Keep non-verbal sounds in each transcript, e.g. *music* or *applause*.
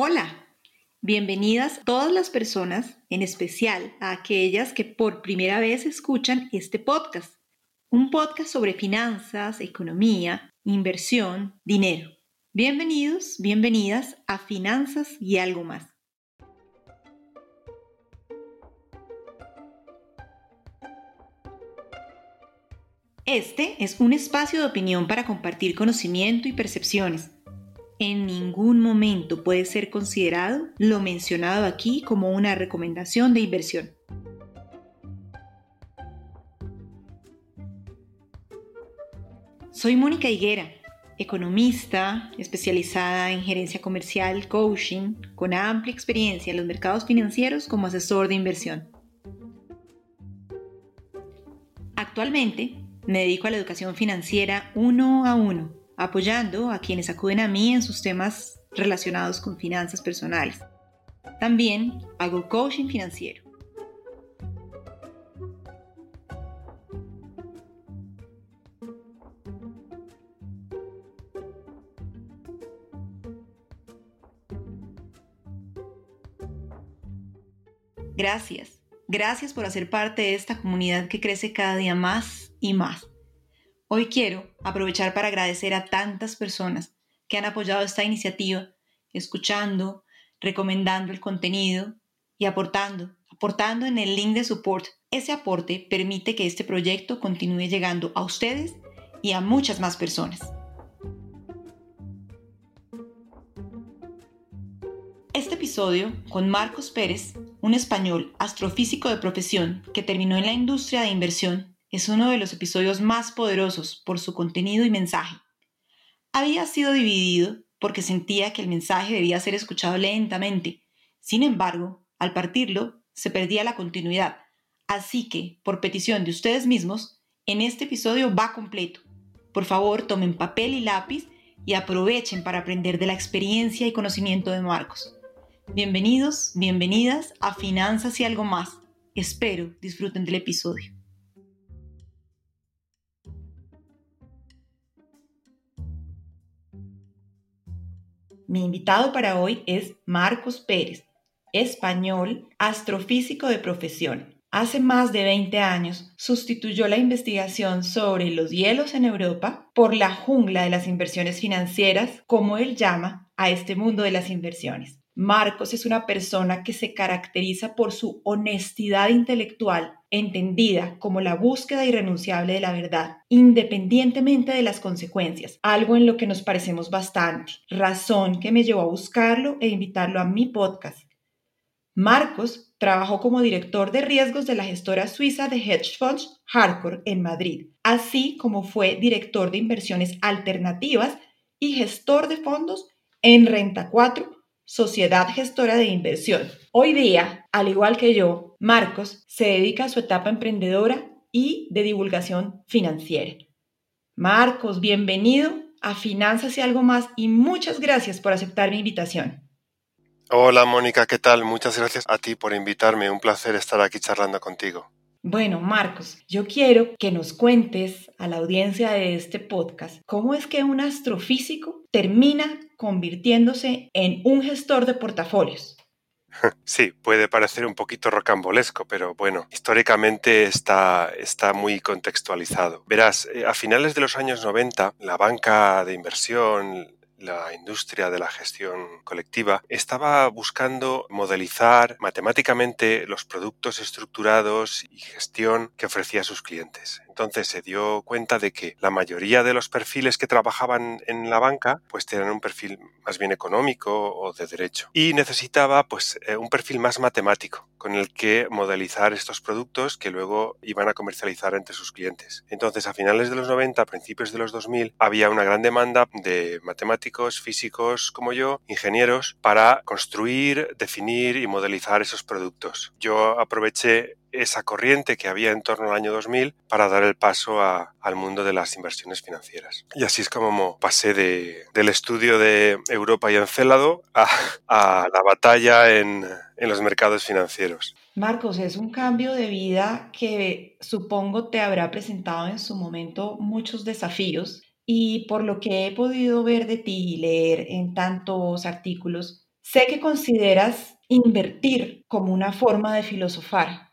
Hola, bienvenidas todas las personas, en especial a aquellas que por primera vez escuchan este podcast. Un podcast sobre finanzas, economía, inversión, dinero. Bienvenidos, bienvenidas a Finanzas y algo más. Este es un espacio de opinión para compartir conocimiento y percepciones en ningún momento puede ser considerado lo mencionado aquí como una recomendación de inversión. Soy Mónica Higuera, economista especializada en gerencia comercial, coaching, con amplia experiencia en los mercados financieros como asesor de inversión. Actualmente me dedico a la educación financiera uno a uno apoyando a quienes acuden a mí en sus temas relacionados con finanzas personales. También hago coaching financiero. Gracias, gracias por hacer parte de esta comunidad que crece cada día más y más. Hoy quiero aprovechar para agradecer a tantas personas que han apoyado esta iniciativa, escuchando, recomendando el contenido y aportando, aportando en el link de support. Ese aporte permite que este proyecto continúe llegando a ustedes y a muchas más personas. Este episodio con Marcos Pérez, un español astrofísico de profesión que terminó en la industria de inversión es uno de los episodios más poderosos por su contenido y mensaje. Había sido dividido porque sentía que el mensaje debía ser escuchado lentamente. Sin embargo, al partirlo, se perdía la continuidad. Así que, por petición de ustedes mismos, en este episodio va completo. Por favor, tomen papel y lápiz y aprovechen para aprender de la experiencia y conocimiento de Marcos. Bienvenidos, bienvenidas a Finanzas y algo más. Espero disfruten del episodio. Mi invitado para hoy es Marcos Pérez, español, astrofísico de profesión. Hace más de 20 años sustituyó la investigación sobre los hielos en Europa por la jungla de las inversiones financieras, como él llama a este mundo de las inversiones. Marcos es una persona que se caracteriza por su honestidad intelectual, entendida como la búsqueda irrenunciable de la verdad, independientemente de las consecuencias, algo en lo que nos parecemos bastante, razón que me llevó a buscarlo e invitarlo a mi podcast. Marcos trabajó como director de riesgos de la gestora suiza de hedge funds Hardcore en Madrid, así como fue director de inversiones alternativas y gestor de fondos en Renta 4 sociedad gestora de inversión. Hoy día, al igual que yo, Marcos se dedica a su etapa emprendedora y de divulgación financiera. Marcos, bienvenido a Finanzas y algo más y muchas gracias por aceptar mi invitación. Hola Mónica, ¿qué tal? Muchas gracias a ti por invitarme. Un placer estar aquí charlando contigo. Bueno, Marcos, yo quiero que nos cuentes a la audiencia de este podcast cómo es que un astrofísico termina convirtiéndose en un gestor de portafolios. *laughs* Sí, puede parecer un poquito rocambolesco, pero bueno, históricamente está, está muy contextualizado. Verás, eh, a finales de los años 90, la banca de inversión, la industria de la gestión colectiva estaba buscando modelizar matemáticamente los productos estructurados y gestión que ofrecía a sus clientes. Entonces se dio cuenta de que la mayoría de los perfiles que trabajaban en la banca pues tenían un perfil más bien económico o de derecho y necesitaba pues eh, un perfil más matemático con el que modelizar estos productos que luego iban a comercializar entre sus clientes. Entonces a finales de los 90, a principios de los 2000 había una gran demanda de matemáticos, físicos como yo, ingenieros para construir, definir y modelizar esos productos. Yo aproveché esa corriente que había en torno al año 2000 para dar el paso al mundo de las inversiones financieras. Y así es como pasé del estudio de Europa y Encélado a, a la batalla en los mercados financieros. Marcos, es un cambio de vida que supongo te habrá presentado en su momento muchos desafíos y por lo que he podido ver de ti y leer en tantos artículos, Sé que consideras invertir como una forma de filosofar.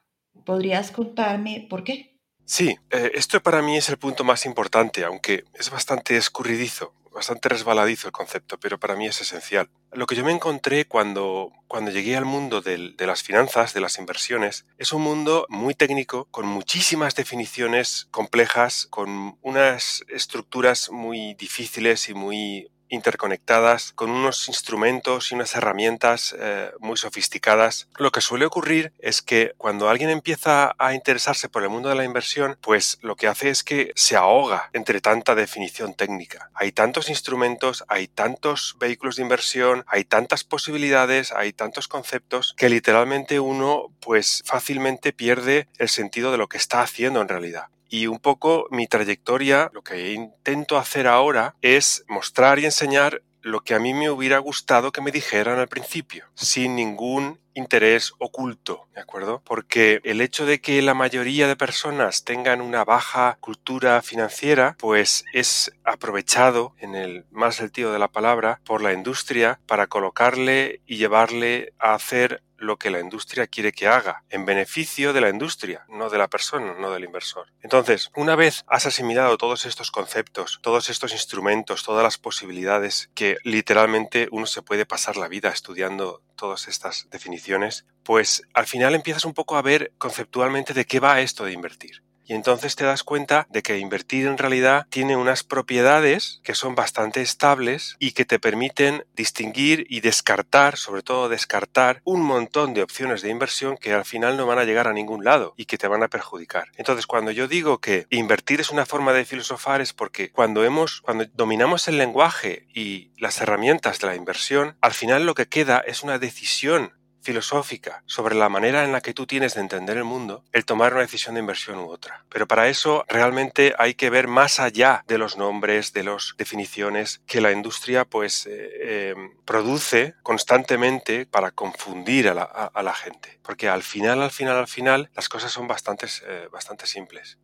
¿Podrías contarme por qué? Sí, eh, esto para mí es el punto más importante, aunque es bastante escurridizo, bastante resbaladizo el concepto, pero para mí es esencial. Lo que yo me encontré cuando, cuando llegué al mundo de las finanzas, de las inversiones, es un mundo muy técnico, con muchísimas definiciones complejas, con unas estructuras muy difíciles y muy interconectadas con unos instrumentos y unas herramientas eh, muy sofisticadas. Lo que suele ocurrir es que cuando alguien empieza a interesarse por el mundo de la inversión, pues lo que hace es que se ahoga entre tanta definición técnica. Hay tantos instrumentos, hay tantos vehículos de inversión, hay tantas posibilidades, hay tantos conceptos que literalmente uno pues fácilmente pierde el sentido de lo que está haciendo en realidad. Y un poco mi trayectoria, lo que intento hacer ahora es mostrar y enseñar lo que a mí me hubiera gustado que me dijeran al principio, sin ningún interés oculto, ¿de acuerdo? Porque el hecho de que la mayoría de personas tengan una baja cultura financiera, pues es aprovechado en el más sentido de la palabra por la industria para colocarle y llevarle a hacer lo que la industria quiere que haga, en beneficio de la industria, no de la persona, no del inversor. Entonces, una vez has asimilado todos estos conceptos, todos estos instrumentos, todas las posibilidades que literalmente uno se puede pasar la vida estudiando todas estas definiciones, pues al final empiezas un poco a ver conceptualmente de qué va esto de invertir. Y entonces te das cuenta de que invertir en realidad tiene unas propiedades que son bastante estables y que te permiten distinguir y descartar, sobre todo descartar, un montón de opciones de inversión que al final no van a llegar a ningún lado y que te van a perjudicar. Entonces, cuando yo digo que invertir es una forma de filosofar es porque cuando hemos, cuando dominamos el lenguaje y las herramientas de la inversión, al final lo que queda es una decisión filosófica sobre la manera en la que tú tienes de entender el mundo, el tomar una decisión de inversión u otra. Pero para eso realmente hay que ver más allá de los nombres, de las definiciones que la industria pues eh, em, produce constantemente para confundir a la, gente. Porque al final, al final, al final, las cosas son bastante, eh, bastante simples.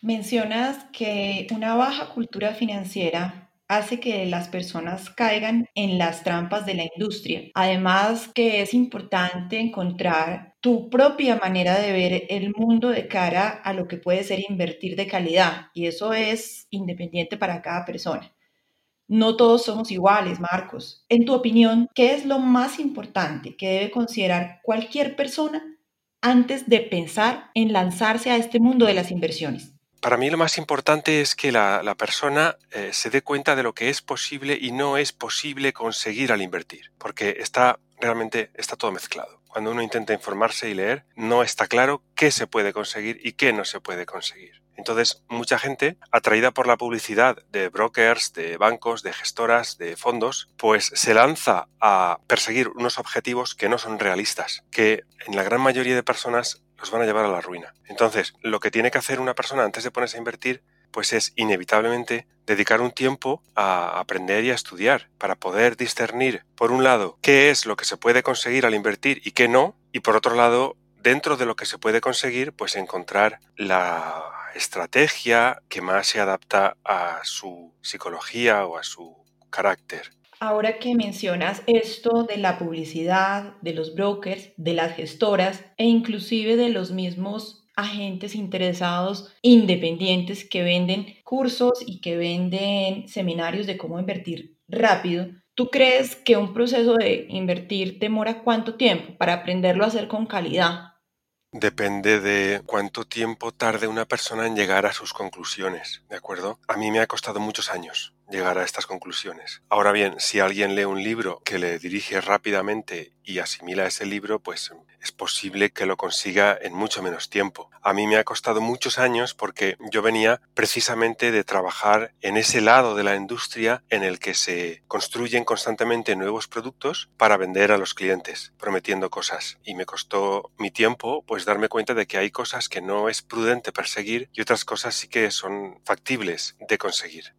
Mencionas que una baja cultura financiera hace que las personas caigan en las trampas de la industria. Además que es importante encontrar tu propia manera de ver el mundo de cara a lo que puede ser invertir de calidad y eso es independiente para cada persona. No todos somos iguales, Marcos. En tu opinión, ¿qué es lo más importante que debe considerar cualquier persona antes de pensar en lanzarse a este mundo de las inversiones? Para mí lo más importante es que la, persona eh, se dé cuenta de lo que es posible y no es posible conseguir al invertir, porque está realmente está todo mezclado. Cuando uno intenta informarse y leer, no está claro qué se puede conseguir y qué no se puede conseguir. Entonces, mucha gente, atraída por la publicidad de brokers, de bancos, de gestoras, de fondos, pues se lanza a perseguir unos objetivos que no son realistas, que en la gran mayoría de personas van a llevar a la ruina. Entonces, lo que tiene que hacer una persona antes de ponerse a invertir, pues es inevitablemente dedicar un tiempo a aprender y a estudiar para poder discernir, por un lado, qué es lo que se puede conseguir al invertir y qué no, y por otro lado, dentro de lo que se puede conseguir, pues encontrar la estrategia que más se adapta a su psicología o a su carácter. Ahora que mencionas esto de la publicidad, de los brokers, de las gestoras e inclusive de los mismos agentes interesados independientes que venden cursos y que venden seminarios de cómo invertir rápido, ¿tú crees que un proceso de invertir demora cuánto tiempo para aprenderlo a hacer con calidad? Depende de cuánto tiempo tarde una persona en llegar a sus conclusiones, ¿de acuerdo? A mí me ha costado muchos años llegar a estas conclusiones. Ahora bien, si alguien lee un libro que le dirige rápidamente y asimila ese libro, pues es posible que lo consiga en mucho menos tiempo. A mí me ha costado muchos años porque yo venía precisamente de trabajar en ese lado de la industria en el que se construyen constantemente nuevos productos para vender a los clientes, prometiendo cosas. Y me costó mi tiempo pues darme cuenta de que hay cosas que no es prudente perseguir y otras cosas sí que son factibles de conseguir.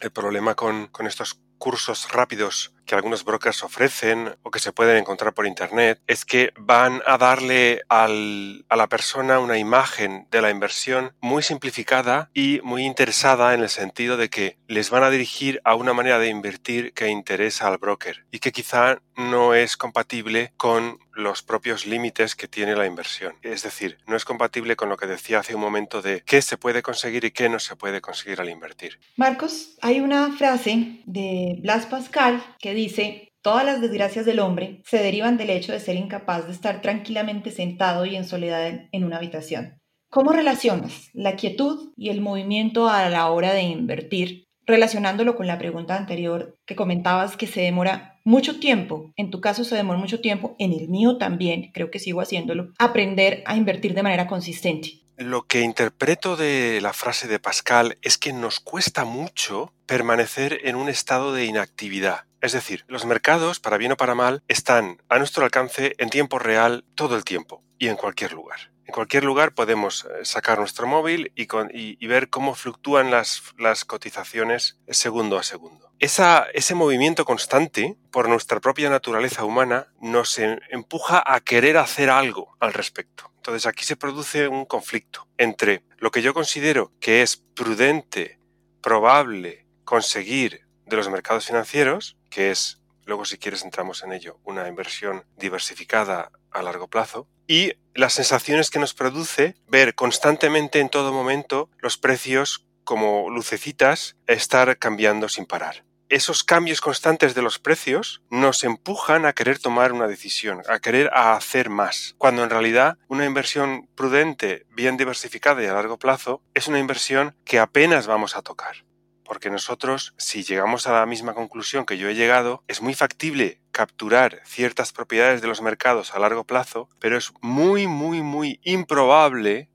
El problema con, estos cursos rápidos que algunos brokers ofrecen o que se pueden encontrar por internet es que van a darle al, a la persona una imagen de la inversión muy simplificada y muy interesada en el sentido de que les van a dirigir a una manera de invertir que interesa al broker y que quizá no es compatible con los propios límites que tiene la inversión. Es decir, no es compatible con lo que decía hace un momento de qué se puede conseguir y qué no se puede conseguir al invertir. Marcos, hay una frase de Blas Pascal que dice, Todas las desgracias del hombre se derivan del hecho de ser incapaz de estar tranquilamente sentado y en soledad en una habitación. ¿Cómo relacionas la quietud y el movimiento a la hora de invertir, relacionándolo con la pregunta anterior que comentabas que se demora mucho tiempo, en tu caso se demora mucho tiempo, en el mío también, creo que sigo haciéndolo, aprender a invertir de manera consistente? Lo que interpreto de la frase de Pascal es que nos cuesta mucho permanecer en un estado de inactividad. Es decir, los mercados, para bien o para mal, están a nuestro alcance en tiempo real todo el tiempo y en cualquier lugar. En cualquier lugar podemos eh, sacar nuestro móvil y, ver cómo fluctúan las, cotizaciones segundo a segundo. Ese movimiento constante, por nuestra propia naturaleza humana, nos empuja a querer hacer algo al respecto. Entonces aquí se produce un conflicto entre lo que yo considero que es prudente, probable conseguir de los mercados financieros, que es, luego si quieres entramos en ello, una inversión diversificada a largo plazo, y las sensaciones que nos produce ver constantemente en todo momento los precios como lucecitas estar cambiando sin parar. Esos cambios constantes de los precios nos empujan a querer tomar una decisión, a querer hacer más, cuando en realidad una inversión prudente, bien diversificada y a largo plazo es una inversión que apenas vamos a tocar. Porque nosotros, si llegamos a la misma conclusión que yo he llegado, es muy factible capturar ciertas propiedades de los mercados a largo plazo, pero es muy, muy, muy improbable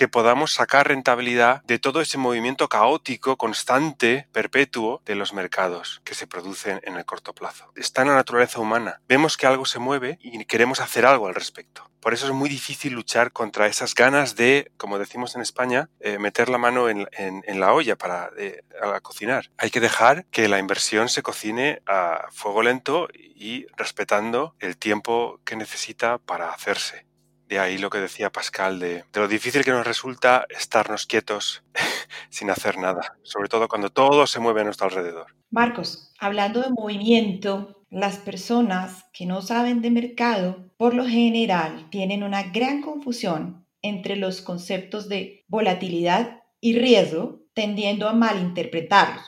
que podamos sacar rentabilidad de todo ese movimiento caótico, constante, perpetuo de los mercados que se producen en el corto plazo. Está en la naturaleza humana. Vemos que algo se mueve y queremos hacer algo al respecto. Por eso es muy difícil luchar contra esas ganas de, como decimos en España, eh, meter la mano en, la olla para cocinar. Hay que dejar que la inversión se cocine a fuego lento y respetando el tiempo que necesita para hacerse. De ahí lo que decía Pascal de, lo difícil que nos resulta estarnos quietos *laughs* sin hacer nada, sobre todo cuando todo se mueve a nuestro alrededor. Marcos, hablando de movimiento, las personas que no saben de mercado, por lo general, tienen una gran confusión entre los conceptos de volatilidad y riesgo, tendiendo a malinterpretarlos.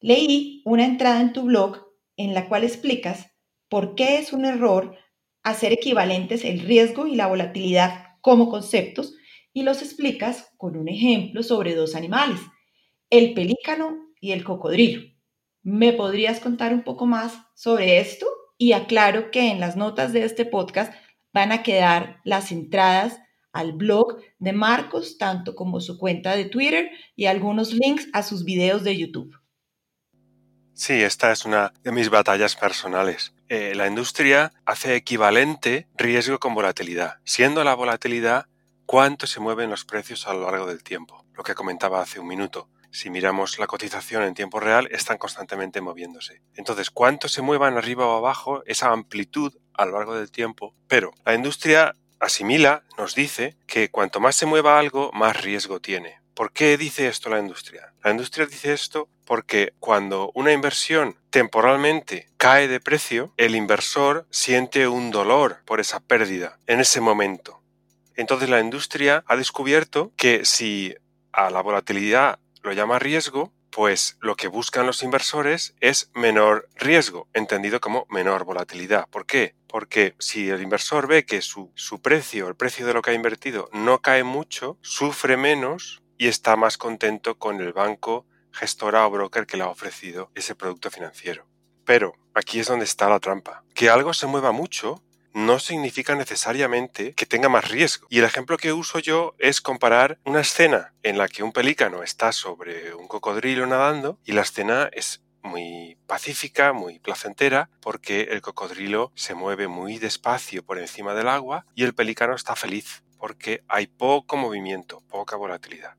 Leí una entrada en tu blog en la cual explicas por qué es un error hacer equivalentes el riesgo y la volatilidad como conceptos y los explicas con un ejemplo sobre dos animales, el pelícano y el cocodrilo. ¿Me podrías contar un poco más sobre esto? Y aclaro que en las notas de este podcast van a quedar las entradas al blog de Marcos, tanto como su cuenta de Twitter y algunos links a sus videos de YouTube. Sí, esta es una de mis batallas personales. Eh, la industria hace equivalente riesgo con volatilidad, siendo la volatilidad cuánto se mueven los precios a lo largo del tiempo, lo que comentaba hace un minuto. Si miramos la cotización en tiempo real, están constantemente moviéndose. Entonces, cuánto se muevan arriba o abajo, esa amplitud a lo largo del tiempo. Pero la industria asimila, nos dice, que cuanto más se mueva algo, más riesgo tiene. ¿Por qué dice esto la industria? La industria dice esto porque cuando una inversión temporalmente cae de precio, el inversor siente un dolor por esa pérdida en ese momento. Entonces la industria ha descubierto que si a la volatilidad lo llama riesgo, pues lo que buscan los inversores es menor riesgo, entendido como menor volatilidad. ¿Por qué? Porque si el inversor ve que su, su precio, el precio de lo que ha invertido, no cae mucho, sufre menos y está más contento con el banco, gestora o broker que le ha ofrecido ese producto financiero. Pero aquí es donde está la trampa. Que algo se mueva mucho no significa necesariamente que tenga más riesgo. Y el ejemplo que uso yo es comparar una escena en la que un pelícano está sobre un cocodrilo nadando y la escena es muy pacífica, muy placentera, porque el cocodrilo se mueve muy despacio por encima del agua y el pelícano está feliz, porque hay poco movimiento, poca volatilidad.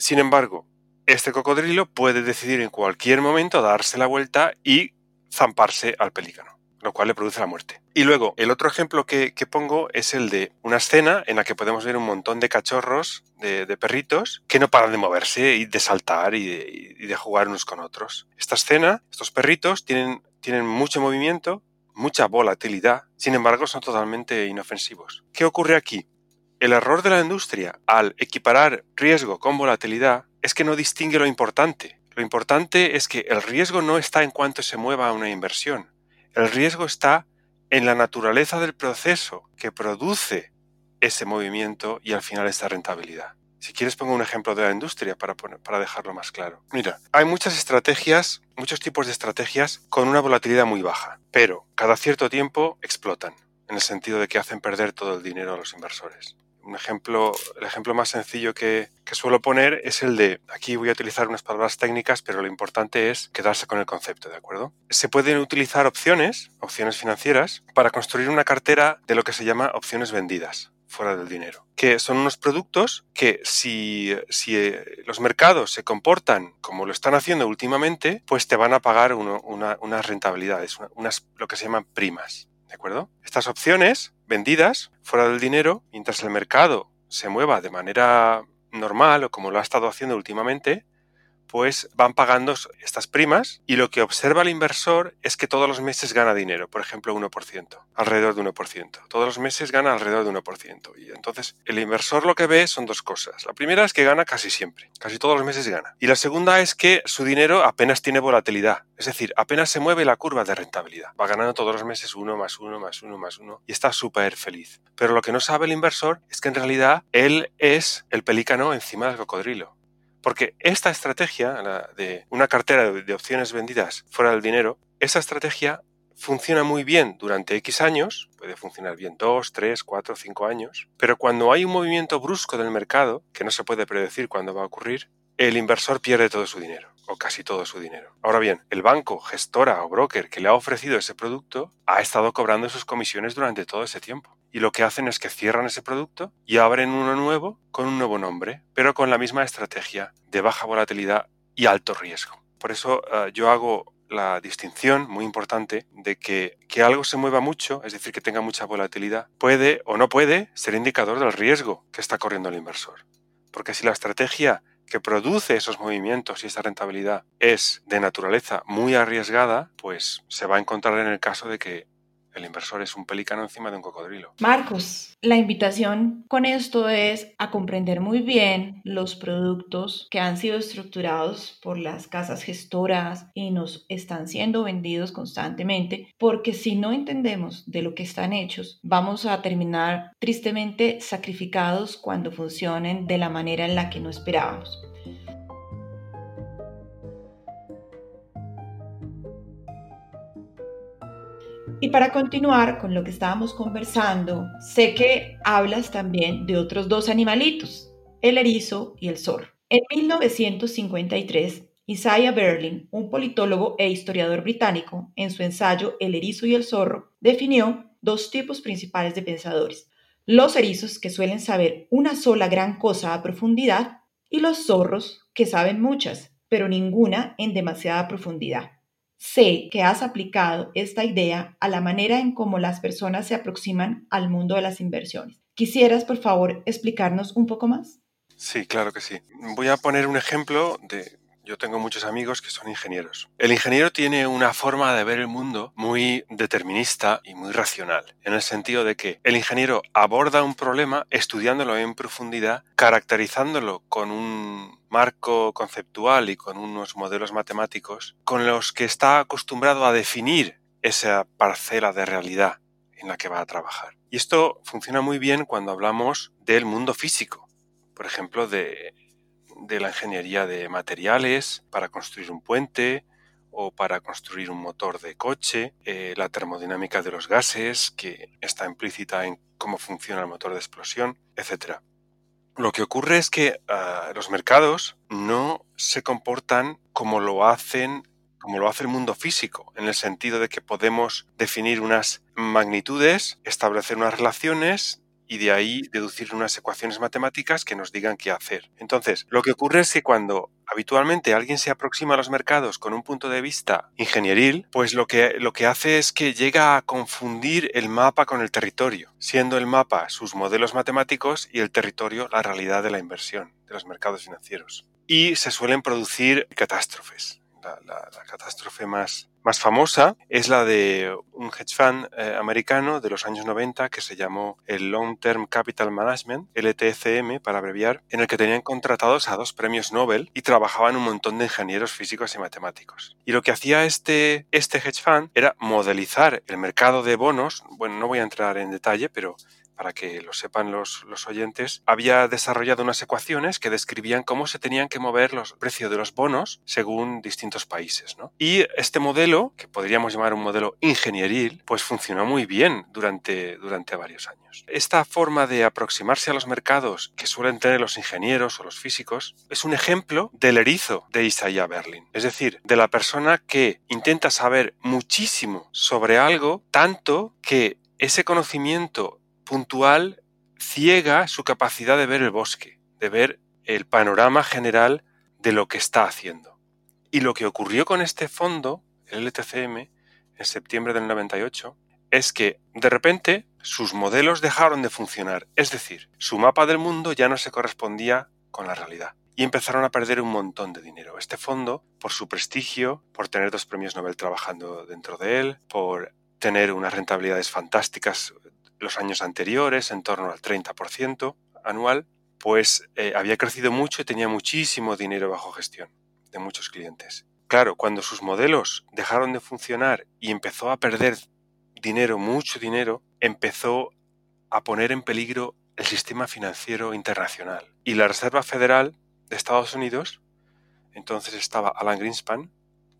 Sin embargo, este cocodrilo puede decidir en cualquier momento darse la vuelta y zamparse al pelícano lo cual le produce la muerte. Y luego, el otro ejemplo que, pongo es el de una escena en la que podemos ver un montón de cachorros, de, perritos, que no paran de moverse y de saltar y de, jugar unos con otros. Esta escena, estos perritos tienen, tienen mucho movimiento, mucha volatilidad, sin embargo son totalmente inofensivos. ¿Qué ocurre aquí? El error de la industria al equiparar riesgo con volatilidad es que no distingue lo importante. Lo importante es que el riesgo no está en cuanto se mueva una inversión, el riesgo está en la naturaleza del proceso que produce ese movimiento y al final esta rentabilidad. Si quieres pongo un ejemplo de la industria para, para dejarlo más claro. Mira, hay muchas estrategias, muchos tipos de estrategias con una volatilidad muy baja, pero cada cierto tiempo explotan, en el sentido de que hacen perder todo el dinero a los inversores un ejemplo, el ejemplo más sencillo que, suelo poner es el de, aquí voy a utilizar unas palabras técnicas, pero lo importante es quedarse con el concepto, ¿de acuerdo? Se pueden utilizar opciones, opciones financieras, para construir una cartera de lo que se llama opciones vendidas fuera del dinero, que son unos productos que si, si eh, los mercados se comportan como lo están haciendo últimamente, pues te van a pagar unas rentabilidades, unas, lo que se llaman primas. ¿De acuerdo? Estas opciones vendidas fuera del dinero, mientras el mercado se mueva de manera normal o como lo ha estado haciendo últimamente, pues van pagando estas primas y lo que observa el inversor es que todos los meses gana dinero, por ejemplo 1%, alrededor de 1%. Todos los meses gana alrededor de 1%. Y entonces el inversor lo que ve son dos cosas. La primera es que gana casi siempre, casi todos los meses gana. Y la segunda es que su dinero apenas tiene volatilidad, es decir, apenas se mueve la curva de rentabilidad. Va ganando todos los meses uno más uno más uno más uno y está súper feliz. Pero lo que no sabe el inversor es que en realidad él es el pelícano encima del cocodrilo. Porque esta estrategia la de una cartera de opciones vendidas fuera del dinero, esa estrategia funciona muy bien durante X años, puede funcionar bien 2, 3, 4, 5 años, pero cuando hay un movimiento brusco del mercado, que no se puede predecir cuándo va a ocurrir, el inversor pierde todo su dinero, o casi todo su dinero. Ahora bien, el banco, gestora o broker que le ha ofrecido ese producto ha estado cobrando sus comisiones durante todo ese tiempo y lo que hacen es que cierran ese producto y abren uno nuevo con un nuevo nombre, pero con la misma estrategia de baja volatilidad y alto riesgo. Por eso eh, yo hago la distinción muy importante de que, que algo se mueva mucho, es decir, que tenga mucha volatilidad, puede o no puede ser indicador del riesgo que está corriendo el inversor. Porque si la estrategia que produce esos movimientos y esa rentabilidad es de naturaleza muy arriesgada, pues se va a encontrar en el caso de que el inversor es un pelícano encima de un cocodrilo. Marcos, la invitación con esto es a comprender muy bien los productos que han sido estructurados por las casas gestoras y nos están siendo vendidos constantemente, porque si no entendemos de lo que están hechos, vamos a terminar tristemente sacrificados cuando funcionen de la manera en la que no esperábamos. Y para continuar con lo que estábamos conversando, sé que hablas también de otros dos animalitos, el erizo y el zorro. En 1953, Isaiah Berlin, un politólogo e historiador británico, en su ensayo El erizo y el zorro, definió dos tipos principales de pensadores. Los erizos que suelen saber una sola gran cosa a profundidad y los zorros que saben muchas, pero ninguna en demasiada profundidad. Sé que has aplicado esta idea a la manera en cómo las personas se aproximan al mundo de las inversiones. ¿Quisieras, por favor, explicarnos un poco más? Sí, claro que sí. Voy a poner un ejemplo de... Yo tengo muchos amigos que son ingenieros. El ingeniero tiene una forma de ver el mundo muy determinista y muy racional, en el sentido de que el ingeniero aborda un problema estudiándolo en profundidad, caracterizándolo con un marco conceptual y con unos modelos matemáticos con los que está acostumbrado a definir esa parcela de realidad en la que va a trabajar. Y esto funciona muy bien cuando hablamos del mundo físico, por ejemplo, de, la ingeniería de materiales para construir un puente o para construir un motor de coche, eh, la termodinámica de los gases, que está implícita en cómo funciona el motor de explosión, etc. Lo que ocurre es que ah, los mercados no se comportan como lo hacen como lo hace el mundo físico, en el sentido de que podemos definir unas magnitudes, establecer unas relaciones y de ahí deducir unas ecuaciones matemáticas que nos digan qué hacer. Entonces, lo que ocurre es que cuando habitualmente alguien se aproxima a los mercados con un punto de vista ingenieril, pues lo que, lo que hace es que llega a confundir el mapa con el territorio, siendo el mapa sus modelos matemáticos y el territorio la realidad de la inversión, de los mercados financieros. Y se suelen producir catástrofes la, catástrofe más, más famosa es la de un hedge fund eh, americano de los años 90 que se llamó el Long Term Capital Management, LTCM para abreviar, en el que tenían contratados a dos premios Nobel y trabajaban un montón de ingenieros físicos y matemáticos. Y lo que hacía este, este hedge fund era modelizar el mercado de bonos, bueno, no voy a entrar en detalle, pero para que lo sepan los, oyentes, había desarrollado unas ecuaciones que describían cómo se tenían que mover los precios de los bonos según distintos países. Y este modelo, que podríamos llamar un modelo ingenieril, pues funcionó muy bien durante, durante varios años. Esta forma de aproximarse a los mercados que suelen tener los ingenieros o los físicos es un ejemplo del erizo de Isaiah Berlin, es decir, de la persona que intenta saber muchísimo sobre algo, tanto que ese conocimiento puntual ciega su capacidad de ver el bosque, de ver el panorama general de lo que está haciendo. Y lo que ocurrió con este fondo, el LTCM, en septiembre del 98, es que de repente sus modelos dejaron de funcionar, es decir, su mapa del mundo ya no se correspondía con la realidad. Y empezaron a perder un montón de dinero. Este fondo, por su prestigio, por tener dos premios Nobel trabajando dentro de él, por tener unas rentabilidades fantásticas los años anteriores, en torno al 30% anual, pues eh, había crecido mucho y tenía muchísimo dinero bajo gestión de muchos clientes. Claro, cuando sus modelos dejaron de funcionar y empezó a perder dinero, mucho dinero, empezó a poner en peligro el sistema financiero internacional. Y la Reserva Federal de Estados Unidos, entonces estaba Alan Greenspan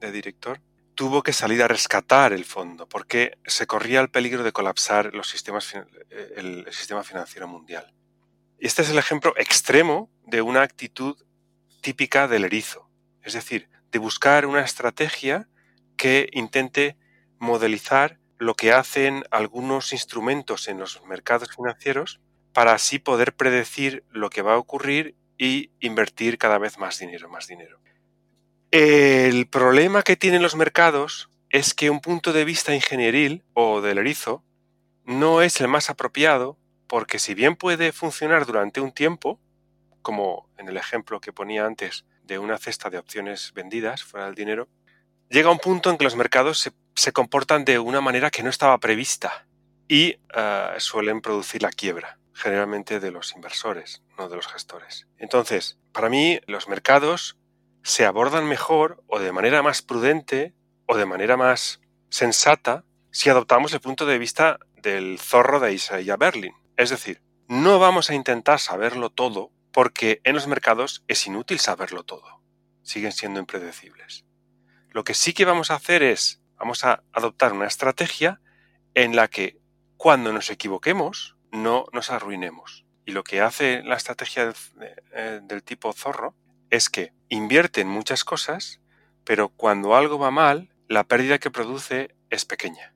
de director, tuvo que salir a rescatar el fondo porque se corría el peligro de colapsar los sistemas, el, sistema financiero mundial. Y este es el ejemplo extremo de una actitud típica del erizo, es decir, de buscar una estrategia que intente modelizar lo que hacen algunos instrumentos en los mercados financieros para así poder predecir lo que va a ocurrir y invertir cada vez más dinero, más dinero. El problema que tienen los mercados es que un punto de vista ingenieril o del erizo no es el más apropiado porque si bien puede funcionar durante un tiempo, como en el ejemplo que ponía antes de una cesta de opciones vendidas fuera del dinero, llega un punto en que los mercados se, comportan de una manera que no estaba prevista y ah, suelen producir la quiebra, generalmente de los inversores, no de los gestores. Entonces, para mí, los mercados se abordan mejor o de manera más prudente o de manera más sensata si adoptamos el punto de vista del zorro de Isaiah Berlin. Es decir, no vamos a intentar saberlo todo porque en los mercados es inútil saberlo todo. Siguen siendo impredecibles. Lo que sí que vamos a hacer es, vamos a adoptar una estrategia en la que cuando nos equivoquemos no nos arruinemos. Y lo que hace la estrategia del, eh, del tipo zorro es que invierte en muchas cosas, pero cuando algo va mal, la pérdida que produce es pequeña.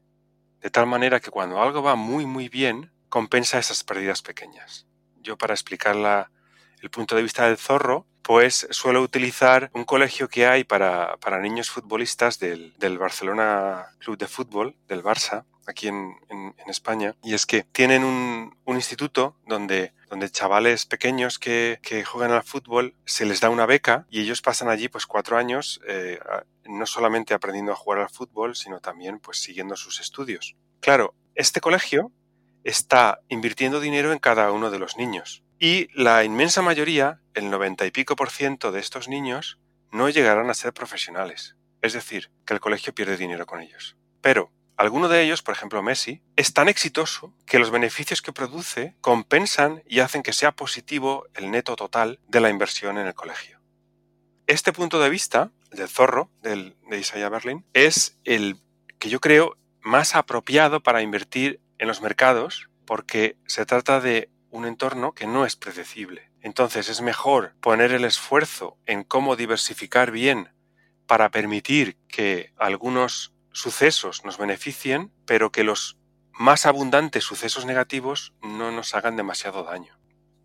De tal manera que cuando algo va muy muy bien, compensa esas pérdidas pequeñas. Yo para explicar el punto de vista del zorro, pues suelo utilizar un colegio que hay para, niños futbolistas del, Barcelona Club de Fútbol, del Barça, aquí en, España, y es que tienen un, instituto donde, donde chavales pequeños que, juegan al fútbol se les da una beca y ellos pasan allí pues cuatro años eh, no solamente aprendiendo a jugar al fútbol, sino también pues siguiendo sus estudios. Claro, este colegio está invirtiendo dinero en cada uno de los niños. Y la inmensa mayoría, el 90 y pico por ciento de estos niños, no llegarán a ser profesionales. Es decir, que el colegio pierde dinero con ellos. Pero alguno de ellos, por ejemplo Messi, es tan exitoso que los beneficios que produce compensan y hacen que sea positivo el neto total de la inversión en el colegio. Este punto de vista, del zorro, del, de Isaiah Berlin, es el que yo creo más apropiado para invertir en los mercados porque se trata de un entorno que no es predecible. Entonces es mejor poner el esfuerzo en cómo diversificar bien para permitir que algunos sucesos nos beneficien, pero que los más abundantes sucesos negativos no nos hagan demasiado daño.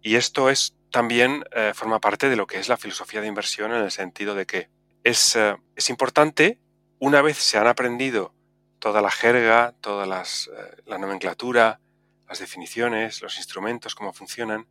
Y esto es también eh, forma parte de lo que es la filosofía de inversión en el sentido de que es, eh, es importante, una vez se han aprendido toda la jerga, toda las, eh, la nomenclatura, las definiciones, los instrumentos, cómo funcionan,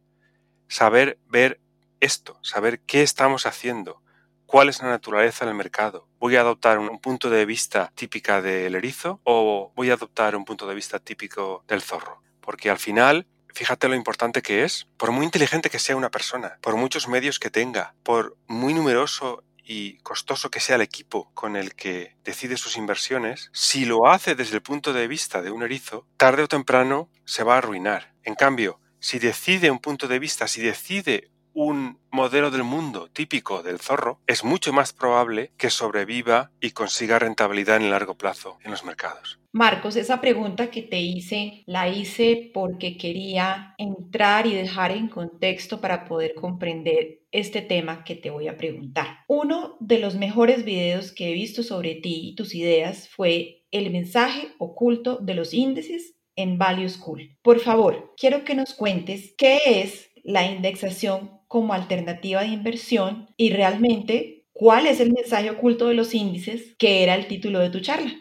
saber ver esto, saber qué estamos haciendo, cuál es la naturaleza del mercado. ¿Voy a adoptar un punto de vista típica del erizo o voy a adoptar un punto de vista típico del zorro? Porque al final, fíjate lo importante que es, por muy inteligente que sea una persona, por muchos medios que tenga, por muy numeroso y costoso que sea el equipo con el que decide sus inversiones, si lo hace desde el punto de vista de un erizo, tarde o temprano se va a arruinar. En cambio, si decide un punto de vista, si decide un modelo del mundo típico del zorro, es mucho más probable que sobreviva y consiga rentabilidad en el largo plazo en los mercados. Marcos, esa pregunta que te hice, la hice porque quería entrar y dejar en contexto para poder comprender este tema que te voy a preguntar. Uno de los mejores videos que he visto sobre ti y tus ideas fue el mensaje oculto de los índices en Value School. Por favor, quiero que nos cuentes qué es la indexación como alternativa de inversión y realmente cuál es el mensaje oculto de los índices, que era el título de tu charla.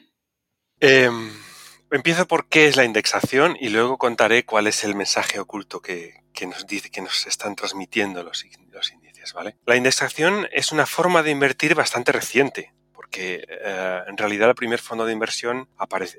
Em, empiezo por qué es la indexación y luego contaré cuál es el mensaje oculto que, nos dice, que nos están transmitiendo los, los índices, ¿vale? La indexación es una forma de invertir bastante reciente porque eh, en realidad el primer fondo de inversión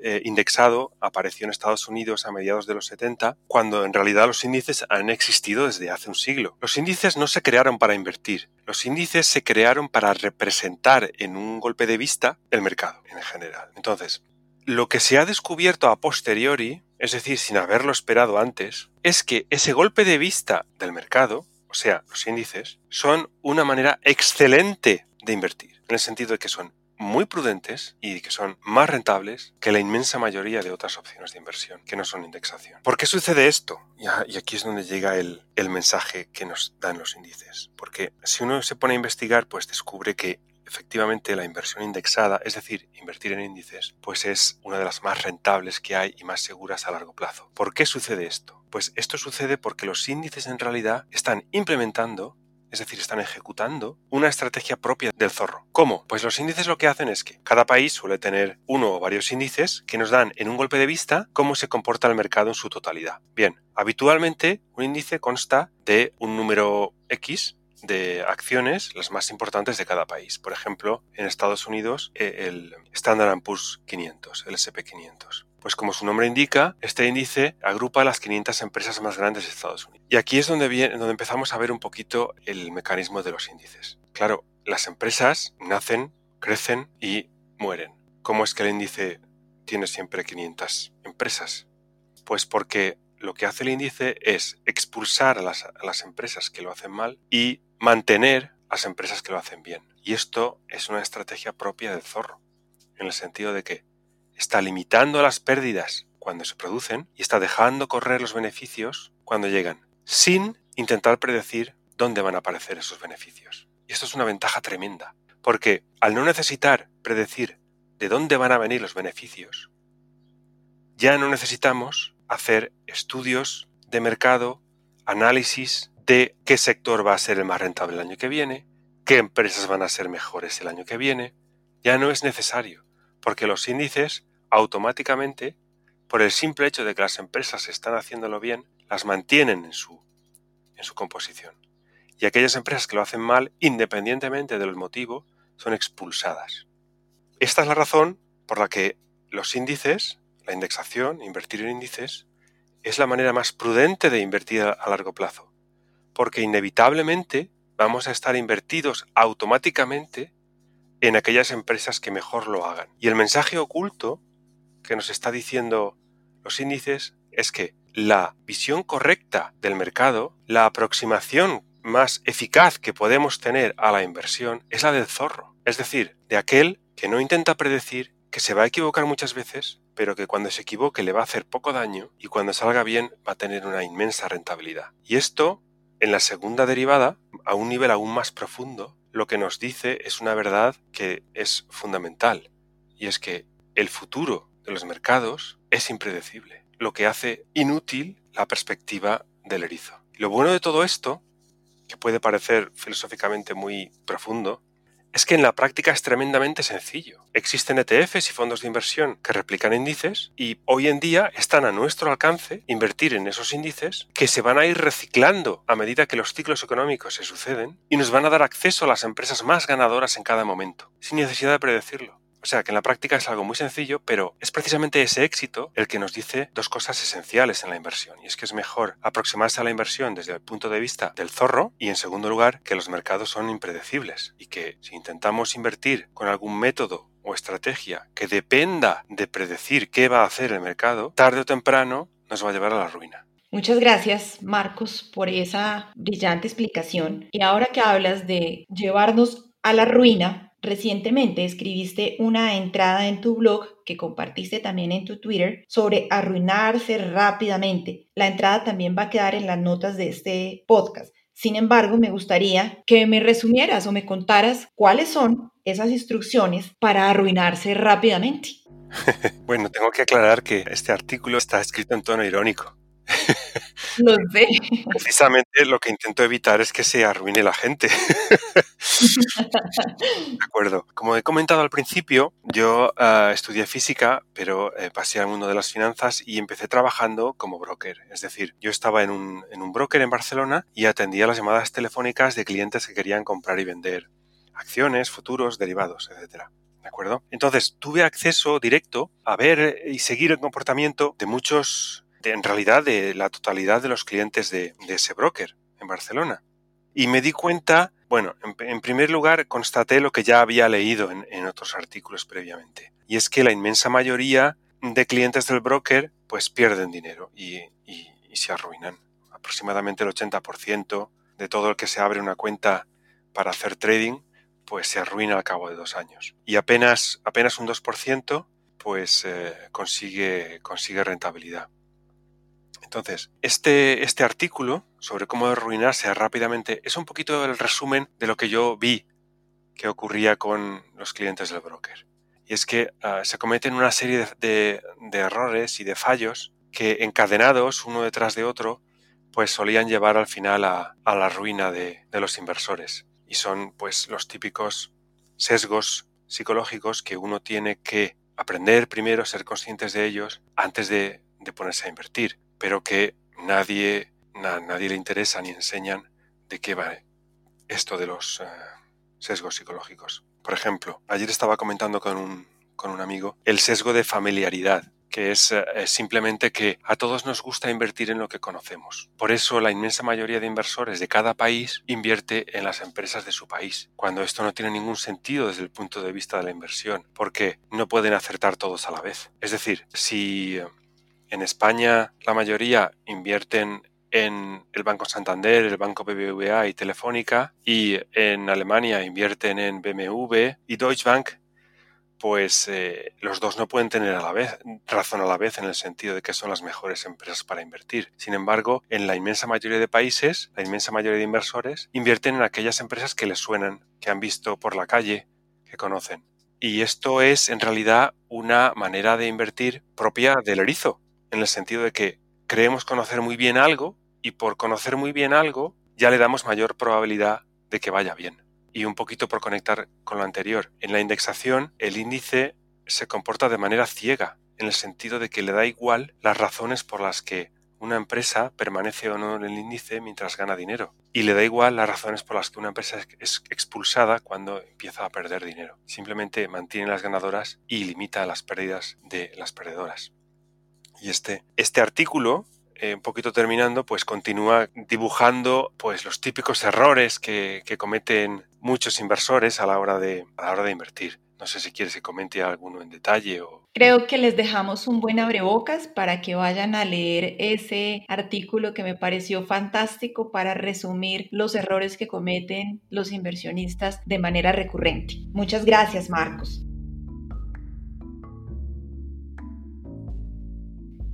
eh, indexado apareció en Estados Unidos a mediados de los 70, cuando en realidad los índices han existido desde hace un siglo. Los índices no se crearon para invertir, los índices se crearon para representar en un golpe de vista el mercado en general. Entonces, lo que se ha descubierto a posteriori, es decir, sin haberlo esperado antes, es que ese golpe de vista del mercado, o sea, los índices, son una manera excelente de invertir, en el sentido de que son muy prudentes y que son más rentables que la inmensa mayoría de otras opciones de inversión que no son indexación. ¿Por qué sucede esto? Y aquí es donde llega el, el mensaje que nos dan los índices. Porque si uno se pone a investigar, pues descubre que efectivamente la inversión indexada, es decir, invertir en índices, pues es una de las más rentables que hay y más seguras a largo plazo. ¿Por qué sucede esto? Pues esto sucede porque los índices en realidad están implementando es decir, están ejecutando una estrategia propia del zorro. ¿Cómo? Pues los índices lo que hacen es que cada país suele tener uno o varios índices que nos dan en un golpe de vista cómo se comporta el mercado en su totalidad. Bien, habitualmente un índice consta de un número X de acciones, las más importantes de cada país. Por ejemplo, en Estados Unidos, eh, el Standard Poor's 500, el SP500. Pues como su nombre indica, este índice agrupa las 500 empresas más grandes de Estados Unidos. Y aquí es donde, viene, donde empezamos a ver un poquito el mecanismo de los índices. Claro, las empresas nacen, crecen y mueren. ¿Cómo es que el índice tiene siempre 500 empresas? Pues porque lo que hace el índice es expulsar a las, a las empresas que lo hacen mal y mantener a las empresas que lo hacen bien. Y esto es una estrategia propia del zorro, en el sentido de que está limitando las pérdidas cuando se producen y está dejando correr los beneficios cuando llegan, sin intentar predecir dónde van a aparecer esos beneficios. Y esto es una ventaja tremenda, porque al no necesitar predecir de dónde van a venir los beneficios, ya no necesitamos hacer estudios de mercado, análisis de qué sector va a ser el más rentable el año que viene, qué empresas van a ser mejores el año que viene. Ya no es necesario, porque los índices automáticamente, por el simple hecho de que las empresas están haciéndolo bien, las mantienen en su, en su composición. Y aquellas empresas que lo hacen mal, independientemente del motivo, son expulsadas. Esta es la razón por la que los índices, la indexación, invertir en índices, es la manera más prudente de invertir a largo plazo. Porque inevitablemente vamos a estar invertidos automáticamente en aquellas empresas que mejor lo hagan. Y el mensaje oculto que nos está diciendo los índices es que la visión correcta del mercado, la aproximación más eficaz que podemos tener a la inversión es la del zorro, es decir, de aquel que no intenta predecir, que se va a equivocar muchas veces, pero que cuando se equivoque le va a hacer poco daño y cuando salga bien va a tener una inmensa rentabilidad. Y esto, en la segunda derivada, a un nivel aún más profundo, lo que nos dice es una verdad que es fundamental, y es que el futuro los mercados es impredecible. lo que hace inútil la perspectiva del erizo. Lo bueno de todo esto, que puede parecer filosóficamente muy profundo, es que en la práctica es tremendamente sencillo. Existen ETFs y fondos de inversión que replican índices y hoy en día están a nuestro alcance invertir en esos índices que se van a ir reciclando a medida que los ciclos económicos se suceden y nos van a dar acceso a las empresas más ganadoras en cada momento, sin necesidad de predecirlo. O sea que en la práctica es algo muy sencillo, pero es precisamente ese éxito el que nos dice dos cosas esenciales en la inversión. Y es que es mejor aproximarse a la inversión desde el punto de vista del zorro y en segundo lugar que los mercados son impredecibles y que si intentamos invertir con algún método o estrategia que dependa de predecir qué va a hacer el mercado, tarde o temprano nos va a llevar a la ruina. Muchas gracias, Marcos, por esa brillante explicación. Y ahora que hablas de llevarnos a la ruina, Recientemente escribiste una entrada en tu blog que compartiste también en tu Twitter sobre arruinarse rápidamente. La entrada también va a quedar en las notas de este podcast. Sin embargo, me gustaría que me resumieras o me contaras cuáles son esas instrucciones para arruinarse rápidamente. *laughs* bueno, tengo que aclarar que este artículo está escrito en tono irónico. Lo sé. Precisamente lo que intento evitar es que se arruine la gente. *laughs* de acuerdo. Como he comentado al principio, yo ah, estudié física, pero eh, pasé al mundo de las finanzas y empecé trabajando como broker. Es decir, yo estaba en un, en un broker en Barcelona y atendía las llamadas telefónicas de clientes que querían comprar y vender acciones, futuros, derivados, etcétera. ¿De acuerdo? Entonces tuve acceso directo a ver y seguir el comportamiento de muchos en realidad de la totalidad de los clientes de, ese broker en Barcelona. Y me di cuenta, bueno, en, primer lugar constaté lo que ya había leído en, otros artículos previamente. Y es que la inmensa mayoría de clientes del broker pues pierden dinero y, se arruinan. Aproximadamente el 80% de todo el que se abre una cuenta para hacer trading pues se arruina al cabo de dos años. Y apenas, apenas un 2% pues eh, consigue, consigue rentabilidad. Entonces, este, este artículo sobre cómo arruinarse rápidamente es un poquito el resumen de lo que yo vi que ocurría con los clientes del broker. Y es que ah, se cometen una serie de, errores y de fallos que encadenados uno detrás de otro, pues solían llevar al final a, la ruina de, los inversores. Y son pues los típicos sesgos psicológicos que uno tiene que aprender primero, ser conscientes de ellos antes de ponerse a invertir pero que nadie, nadie le interesa ni enseñan de qué va esto de los eh, sesgos psicológicos. Por ejemplo, ayer estaba comentando con un, con un amigo el sesgo de familiaridad, que es eh, simplemente que a todos nos gusta invertir en lo que conocemos. Por eso la inmensa mayoría de inversores de cada país invierte en las empresas de su país, cuando esto no tiene ningún sentido desde el punto de vista de la inversión, porque no pueden acertar todos a la vez. Es decir, si en España la mayoría invierten en el Banco Santander, el Banco BBVA y Telefónica, y en Alemania invierten en BMW y Deutsche Bank, pues eh, los dos no pueden tener a la vez, razón a la vez en el sentido de que son las mejores empresas para invertir. Sin embargo, en la inmensa mayoría de países, la inmensa mayoría de inversores invierten en aquellas empresas que les suenan, que han visto por la calle, que conocen. Y esto es en realidad una manera de invertir propia del erizo, en el sentido de que creemos conocer muy bien algo y por conocer muy bien algo ya le damos mayor probabilidad de que vaya bien. Y un poquito por conectar con lo anterior, en la indexación el índice se comporta de manera ciega, en el sentido de que le da igual las razones por las que una empresa permanece o no en el índice mientras gana dinero. Y le da igual las razones por las que una empresa es expulsada cuando empieza a perder dinero. Simplemente mantiene las ganadoras y limita las pérdidas de las perdedoras. Y este, este artículo, eh, un poquito terminando, pues continúa dibujando pues, los típicos errores que, cometen muchos inversores a la, hora de, a la hora de invertir. No sé si quieres que comente alguno en detalle o... Creo que les dejamos un buen abrebocas para que vayan a leer ese artículo que me pareció fantástico para resumir los errores que cometen los inversionistas de manera recurrente. Muchas gracias, Marcos.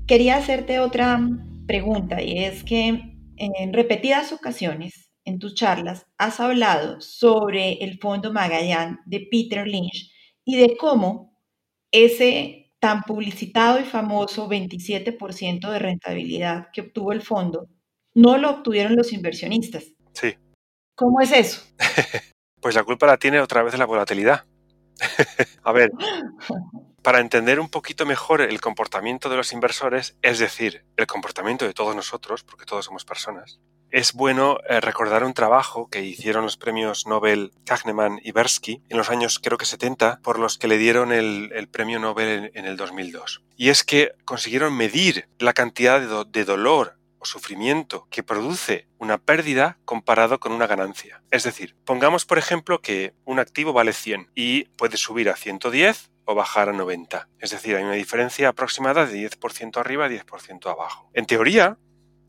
Quería hacerte otra pregunta y es que en repetidas ocasiones en tus charlas has hablado sobre el Fondo Magallan de Peter Lynch y de cómo ese tan publicitado y famoso 27% de rentabilidad que obtuvo el fondo no lo obtuvieron los inversionistas. Sí. ¿Cómo es eso? *laughs* pues la culpa la tiene otra vez la volatilidad. *laughs* A ver, *laughs* para entender un poquito mejor el comportamiento de los inversores, es decir, el comportamiento de todos nosotros, porque todos somos personas, es bueno eh, recordar un trabajo que hicieron los premios Nobel Kahneman y Bersky en los años creo que 70, por los que le dieron el, premio Nobel en, el 2002. Y es que consiguieron medir la cantidad de, de dolor o sufrimiento que produce una pérdida comparado con una ganancia. Es decir, pongamos por ejemplo que un activo vale 100 y puede subir a 110 o bajar a 90. Es decir, hay una diferencia aproximada de 10% arriba y 10% abajo. En teoría,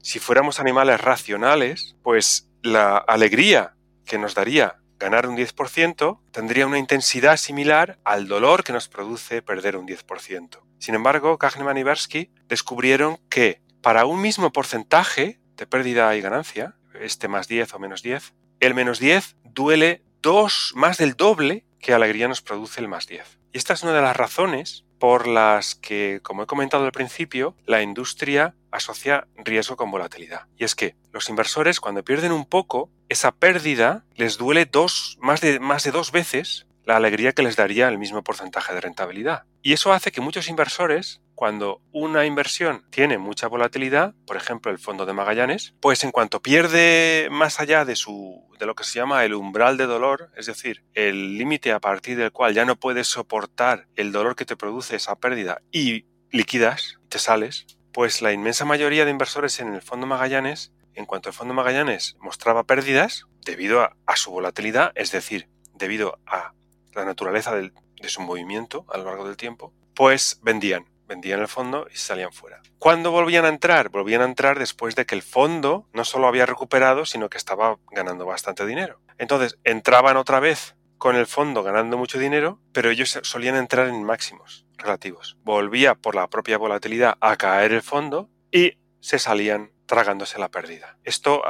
si fuéramos animales racionales, pues la alegría que nos daría ganar un 10% tendría una intensidad similar al dolor que nos produce perder un 10%. Sin embargo, Kahneman y Bersky descubrieron que para un mismo porcentaje de pérdida y ganancia, este más 10 o menos 10, el menos 10 duele dos, más del doble que alegría nos produce el más 10. Y esta es una de las razones por las que, como he comentado al principio, la industria asocia riesgo con volatilidad. Y es que los inversores cuando pierden un poco, esa pérdida les duele dos, más, de, más de dos veces la alegría que les daría el mismo porcentaje de rentabilidad. Y eso hace que muchos inversores, cuando una inversión tiene mucha volatilidad, por ejemplo el fondo de Magallanes, pues en cuanto pierde más allá de su de lo que se llama el umbral de dolor, es decir, el límite a partir del cual ya no puedes soportar el dolor que te produce esa pérdida y liquidas, te sales, pues la inmensa mayoría de inversores en el fondo Magallanes, en cuanto el fondo Magallanes mostraba pérdidas, debido a su volatilidad, es decir, debido a la naturaleza de su movimiento a lo largo del tiempo, pues vendían, vendían el fondo y salían fuera. ¿Cuándo volvían a entrar? Volvían a entrar después de que el fondo no solo había recuperado, sino que estaba ganando bastante dinero. Entonces, entraban otra vez con el fondo ganando mucho dinero, pero ellos solían entrar en máximos relativos. Volvía por la propia volatilidad a caer el fondo y se salían tragándose la pérdida. Esto,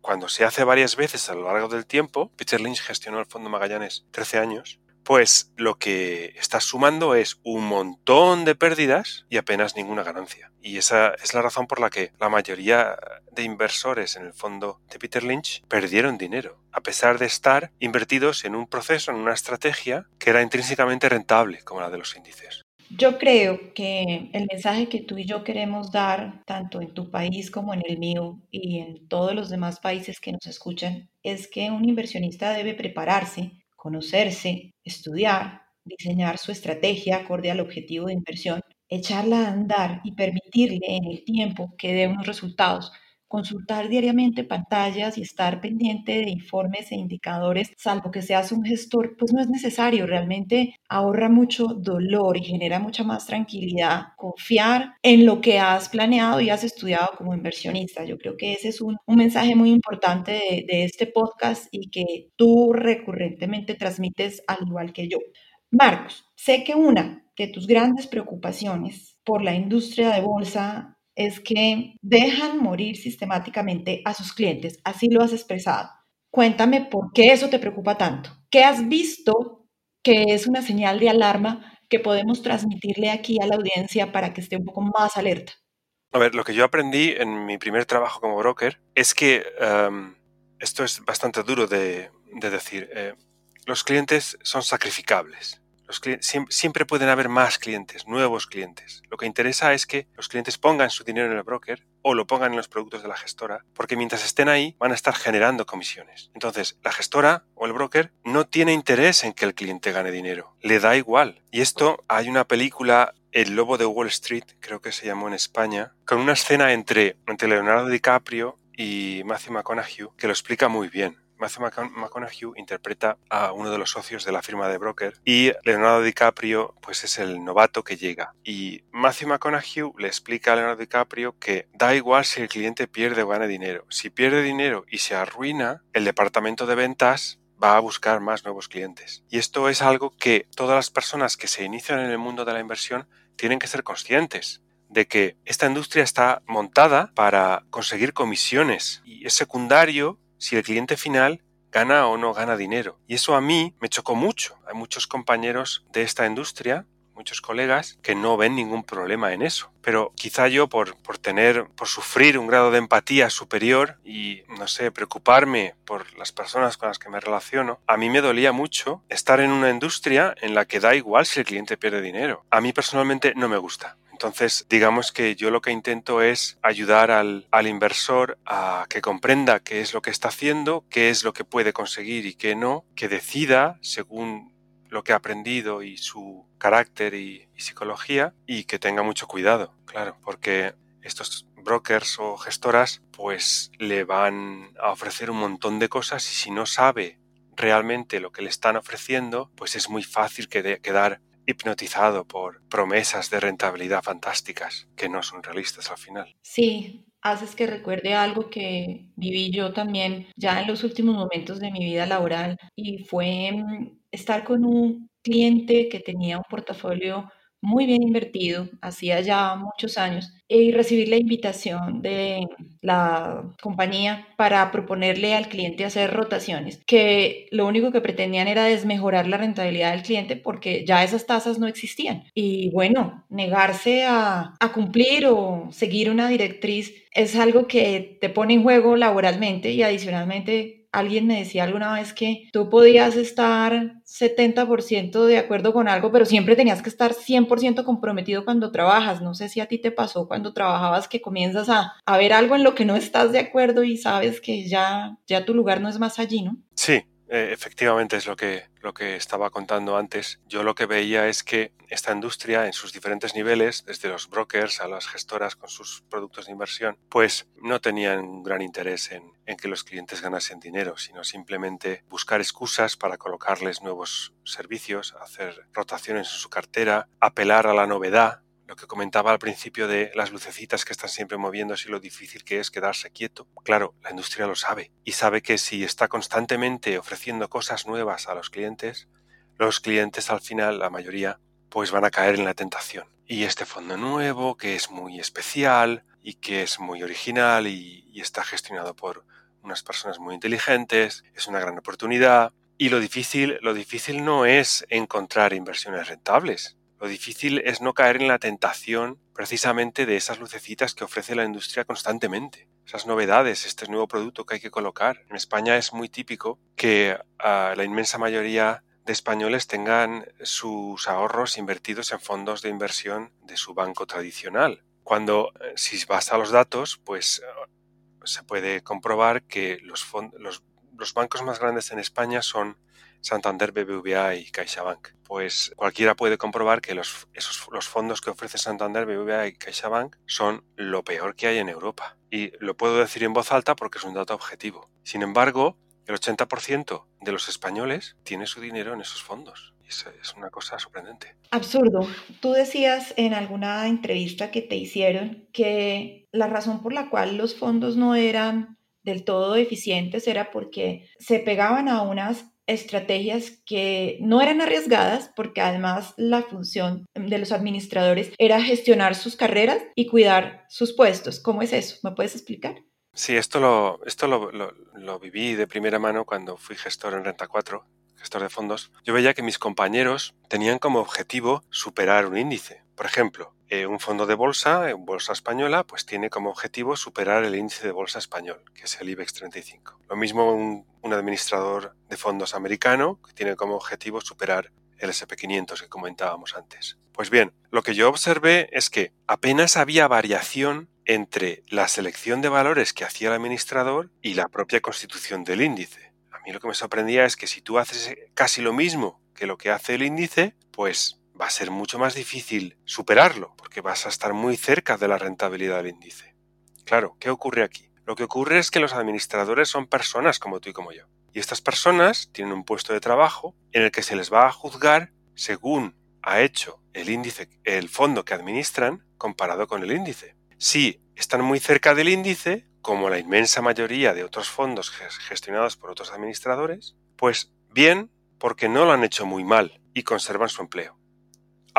cuando se hace varias veces a lo largo del tiempo, Peter Lynch gestionó el Fondo Magallanes 13 años, pues lo que estás sumando es un montón de pérdidas y apenas ninguna ganancia. Y esa es la razón por la que la mayoría de inversores en el fondo de Peter Lynch perdieron dinero, a pesar de estar invertidos en un proceso, en una estrategia que era intrínsecamente rentable, como la de los índices. Yo creo que el mensaje que tú y yo queremos dar, tanto en tu país como en el mío y en todos los demás países que nos escuchan, es que un inversionista debe prepararse conocerse, estudiar, diseñar su estrategia acorde al objetivo de inversión, echarla a andar y permitirle en el tiempo que dé unos resultados consultar diariamente pantallas y estar pendiente de informes e indicadores, salvo que seas un gestor, pues no es necesario, realmente ahorra mucho dolor y genera mucha más tranquilidad confiar en lo que has planeado y has estudiado como inversionista. Yo creo que ese es un, mensaje muy importante de, de este podcast y que tú recurrentemente transmites al igual que yo. Marcos, sé que una de tus grandes preocupaciones por la industria de bolsa es que dejan morir sistemáticamente a sus clientes. Así lo has expresado. Cuéntame por qué eso te preocupa tanto. ¿Qué has visto que es una señal de alarma que podemos transmitirle aquí a la audiencia para que esté un poco más alerta? A ver, lo que yo aprendí en mi primer trabajo como broker es que em, esto es bastante duro de, decir. Eh, los clientes son sacrificables siempre pueden haber más clientes, nuevos clientes. Lo que interesa es que los clientes pongan su dinero en el broker o lo pongan en los productos de la gestora, porque mientras estén ahí van a estar generando comisiones. Entonces, la gestora o el broker no tiene interés en que el cliente gane dinero, le da igual. Y esto hay una película el Lobo de Wall Street, creo que se llamó en España, con una escena entre, entre Leonardo DiCaprio y Matthew McConaughey que lo explica muy bien. Matthew McConaughey interpreta a uno de los socios de la firma de broker y Leonardo DiCaprio pues es el novato que llega. Y Matthew McConaughey le explica a Leonardo DiCaprio que da igual si el cliente pierde o gana dinero. Si pierde dinero y se arruina, el departamento de ventas va a buscar más nuevos clientes. Y esto es algo que todas las personas que se inician en el mundo de la inversión tienen que ser conscientes de que esta industria está montada para conseguir comisiones y es secundario si el cliente final gana o no gana dinero. Y eso a mí me chocó mucho. Hay muchos compañeros de esta industria, muchos colegas que no ven ningún problema en eso. Pero quizá yo por, por tener, por sufrir un grado de empatía superior y, no sé, preocuparme por las personas con las que me relaciono, a mí me dolía mucho estar en una industria en la que da igual si el cliente pierde dinero. A mí personalmente no me gusta. Entonces, digamos que yo lo que intento es ayudar al, inversor a que comprenda qué es lo que está haciendo, qué es lo que puede conseguir y qué no, que decida según lo que ha aprendido y su carácter y, psicología y que tenga mucho cuidado, claro, porque estos brokers o gestoras pues le van a ofrecer un montón de cosas y si no sabe realmente lo que le están ofreciendo, pues es muy fácil quedar hipnotizado por promesas de rentabilidad fantásticas que no son realistas al final. Sí, haces que recuerde algo que viví yo también ya en los últimos momentos de mi vida laboral y fue mm, estar con un cliente que tenía un portafolio muy bien invertido, hacía ya muchos años, y recibir la invitación de la compañía para proponerle al cliente hacer rotaciones, que lo único que pretendían era desmejorar la rentabilidad del cliente porque ya esas tasas no existían. Y bueno, negarse a, a cumplir o seguir una directriz es algo que te pone en juego laboralmente y adicionalmente alguien me decía alguna vez que tú podías estar 70% de acuerdo con algo, pero siempre tenías que estar 100% comprometido cuando trabajas. No sé si a ti te pasó cuando trabajabas que comienzas a, a, ver algo en lo que no estás de acuerdo y sabes que ya, ya tu lugar no es más allí, ¿no? Sí, eh, efectivamente es lo que, lo que estaba contando antes. Yo lo que veía es que esta industria en sus diferentes niveles, desde los brokers a las gestoras con sus productos de inversión, pues no tenían gran interés en, en que los clientes ganasen dinero, sino simplemente buscar excusas para colocarles nuevos servicios, hacer rotaciones en su cartera, apelar a la novedad lo que comentaba al principio de las lucecitas que están siempre moviéndose y lo difícil que es quedarse quieto. Claro, la industria lo sabe y sabe que si está constantemente ofreciendo cosas nuevas a los clientes, los clientes al final, la mayoría, pues van a caer en la tentación. Y este fondo nuevo, que es muy especial y que es muy original y, y está gestionado por unas personas muy inteligentes, es una gran oportunidad. Y lo difícil, lo difícil no es encontrar inversiones rentables, lo difícil es no caer en la tentación precisamente de esas lucecitas que ofrece la industria constantemente. Esas novedades, este nuevo producto que hay que colocar. En España es muy típico que uh, la inmensa mayoría de españoles tengan sus ahorros invertidos en fondos de inversión de su banco tradicional. Cuando, eh, si vas a los datos, pues se puede comprobar que los, los bancos más grandes en España son Santander, BBVA y CaixaBank. Pues cualquiera puede comprobar que los, esos, los fondos que ofrece Santander, BBVA y CaixaBank son lo peor que hay en Europa. Y lo puedo decir en voz alta porque es un dato objetivo. Sin embargo, el 80% de los españoles tiene su dinero en esos fondos. Es una cosa sorprendente. Absurdo. Tú decías en alguna entrevista que te hicieron que la razón por la cual los fondos no eran del todo eficientes era porque se pegaban a unas estrategias que no eran arriesgadas porque además la función de los administradores era gestionar sus carreras y cuidar sus puestos. ¿Cómo es eso? ¿Me puedes explicar? Sí, esto lo, esto lo, lo, viví de primera mano cuando fui gestor en Renta 4, gestor de fondos. Yo veía que mis compañeros tenían como objetivo superar un índice. Por ejemplo, eh, un fondo de bolsa, en bolsa española, pues tiene como objetivo superar el índice de bolsa español, que es el IBEX 35. Lo mismo un, un administrador de fondos americano, que tiene como objetivo superar el SP500 que comentábamos antes. Pues bien, lo que yo observé es que apenas había variación entre la selección de valores que hacía el administrador y la propia constitución del índice. A mí lo que me sorprendía es que si tú haces casi lo mismo que lo que hace el índice, pues va a ser mucho más difícil superarlo, porque vas a estar muy cerca de la rentabilidad del índice. Claro, ¿qué ocurre aquí? Lo que ocurre es que los administradores son personas como tú y como yo. Y estas personas tienen un puesto de trabajo en el que se les va a juzgar según ha hecho el índice, el fondo que administran comparado con el índice. Si están muy cerca del índice, como la inmensa mayoría de otros fondos gestionados por otros administradores, pues bien, porque no lo han hecho muy mal y conservan su empleo.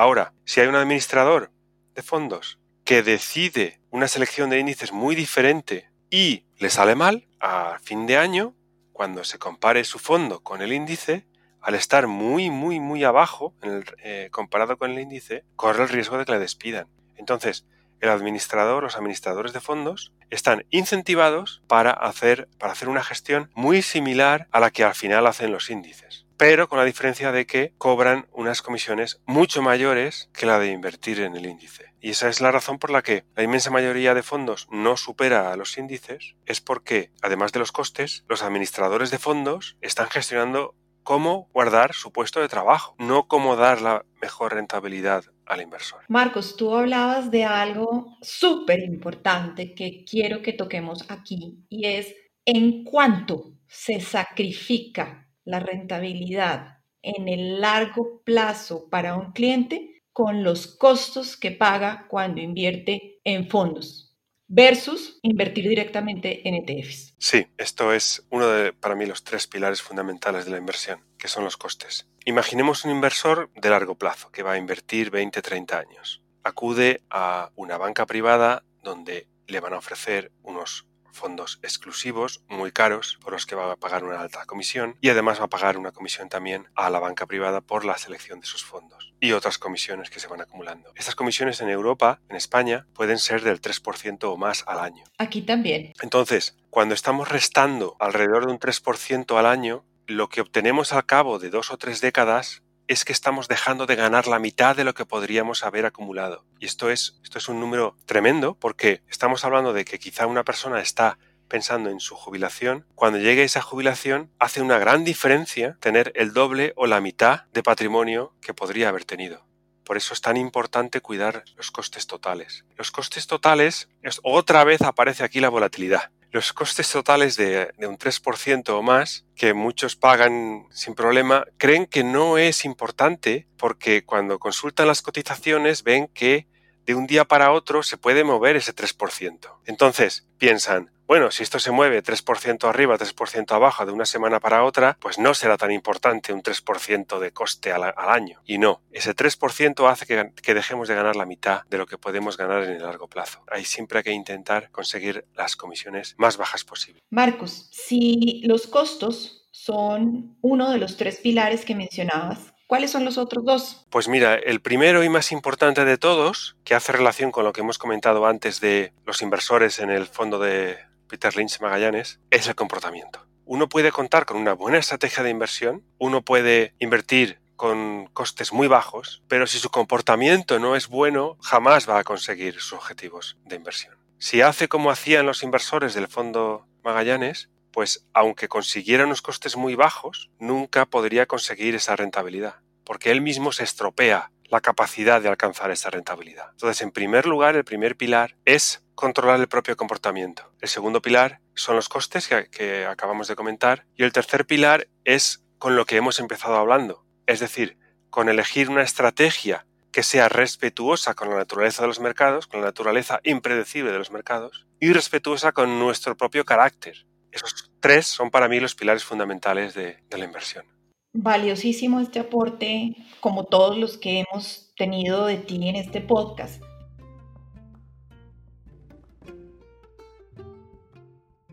Ahora, si hay un administrador de fondos que decide una selección de índices muy diferente y le sale mal, a fin de año, cuando se compare su fondo con el índice, al estar muy, muy, muy abajo eh, comparado con el índice, corre el riesgo de que la despidan. Entonces, el administrador, los administradores de fondos, están incentivados para hacer, para hacer una gestión muy similar a la que al final hacen los índices pero con la diferencia de que cobran unas comisiones mucho mayores que la de invertir en el índice. Y esa es la razón por la que la inmensa mayoría de fondos no supera a los índices, es porque, además de los costes, los administradores de fondos están gestionando cómo guardar su puesto de trabajo, no cómo dar la mejor rentabilidad al inversor. Marcos, tú hablabas de algo súper importante que quiero que toquemos aquí y es en cuánto se sacrifica la rentabilidad en el largo plazo para un cliente con los costos que paga cuando invierte en fondos versus invertir directamente en ETFs. Sí, esto es uno de, para mí, los tres pilares fundamentales de la inversión, que son los costes. Imaginemos un inversor de largo plazo que va a invertir 20, 30 años. Acude a una banca privada donde le van a ofrecer unos fondos exclusivos muy caros por los que va a pagar una alta comisión y además va a pagar una comisión también a la banca privada por la selección de sus fondos y otras comisiones que se van acumulando. Estas comisiones en Europa, en España, pueden ser del 3% o más al año. Aquí también. Entonces, cuando estamos restando alrededor de un 3% al año, lo que obtenemos al cabo de dos o tres décadas es que estamos dejando de ganar la mitad de lo que podríamos haber acumulado. Y esto es, esto es un número tremendo porque estamos hablando de que quizá una persona está pensando en su jubilación, cuando llegue esa jubilación hace una gran diferencia tener el doble o la mitad de patrimonio que podría haber tenido. Por eso es tan importante cuidar los costes totales. Los costes totales, es, otra vez aparece aquí la volatilidad los costes totales de, un 3% o más, que muchos pagan sin problema, creen que no es importante porque cuando consultan las cotizaciones ven que de un día para otro se puede mover ese 3%. Entonces piensan, bueno, si esto se mueve 3% arriba, 3% abajo de una semana para otra, pues no será tan importante un 3% de coste al, año. Y no, ese 3% hace que, que, dejemos de ganar la mitad de lo que podemos ganar en el largo plazo. Ahí siempre hay que intentar conseguir las comisiones más bajas posible. Marcos, si los costos son uno de los tres pilares que mencionabas, ¿Cuáles son los otros dos? Pues mira, el primero y más importante de todos, que hace relación con lo que hemos comentado antes de los inversores en el fondo de Peter Lynch Magallanes, es el comportamiento. Uno puede contar con una buena estrategia de inversión, uno puede invertir con costes muy bajos, pero si su comportamiento no es bueno, jamás va a conseguir sus objetivos de inversión. Si hace como hacían los inversores del fondo Magallanes, pues aunque consiguiera unos costes muy bajos, nunca podría conseguir esa rentabilidad, porque él mismo se estropea la capacidad de alcanzar esa rentabilidad. Entonces, en primer lugar, el primer pilar es controlar el propio comportamiento. El segundo pilar son los costes que, acabamos de comentar. Y el tercer pilar es con lo que hemos empezado hablando, es decir, con elegir una estrategia que sea respetuosa con la naturaleza de los mercados, con la naturaleza impredecible de los mercados, y respetuosa con nuestro propio carácter, esos tres son para mí los pilares fundamentales de, la inversión. Valiosísimo este aporte, como todos los que hemos tenido de ti en este podcast.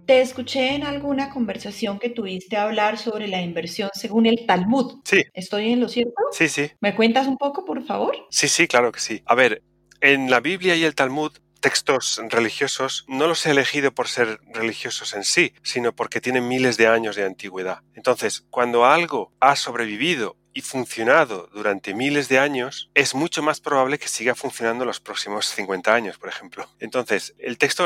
Te escuché en alguna conversación que tuviste hablar sobre la inversión según el Talmud. Sí. ¿Estoy en lo cierto? Sí, sí. ¿Me cuentas un poco, por favor? Sí, sí, claro que sí. A ver, en la Biblia y el Talmud textos religiosos no los he elegido por ser religiosos en sí, sino porque tienen miles de años de antigüedad. Entonces, cuando algo ha sobrevivido y funcionado durante miles de años, es mucho más probable que siga funcionando los próximos 50 años, por ejemplo. Entonces, el texto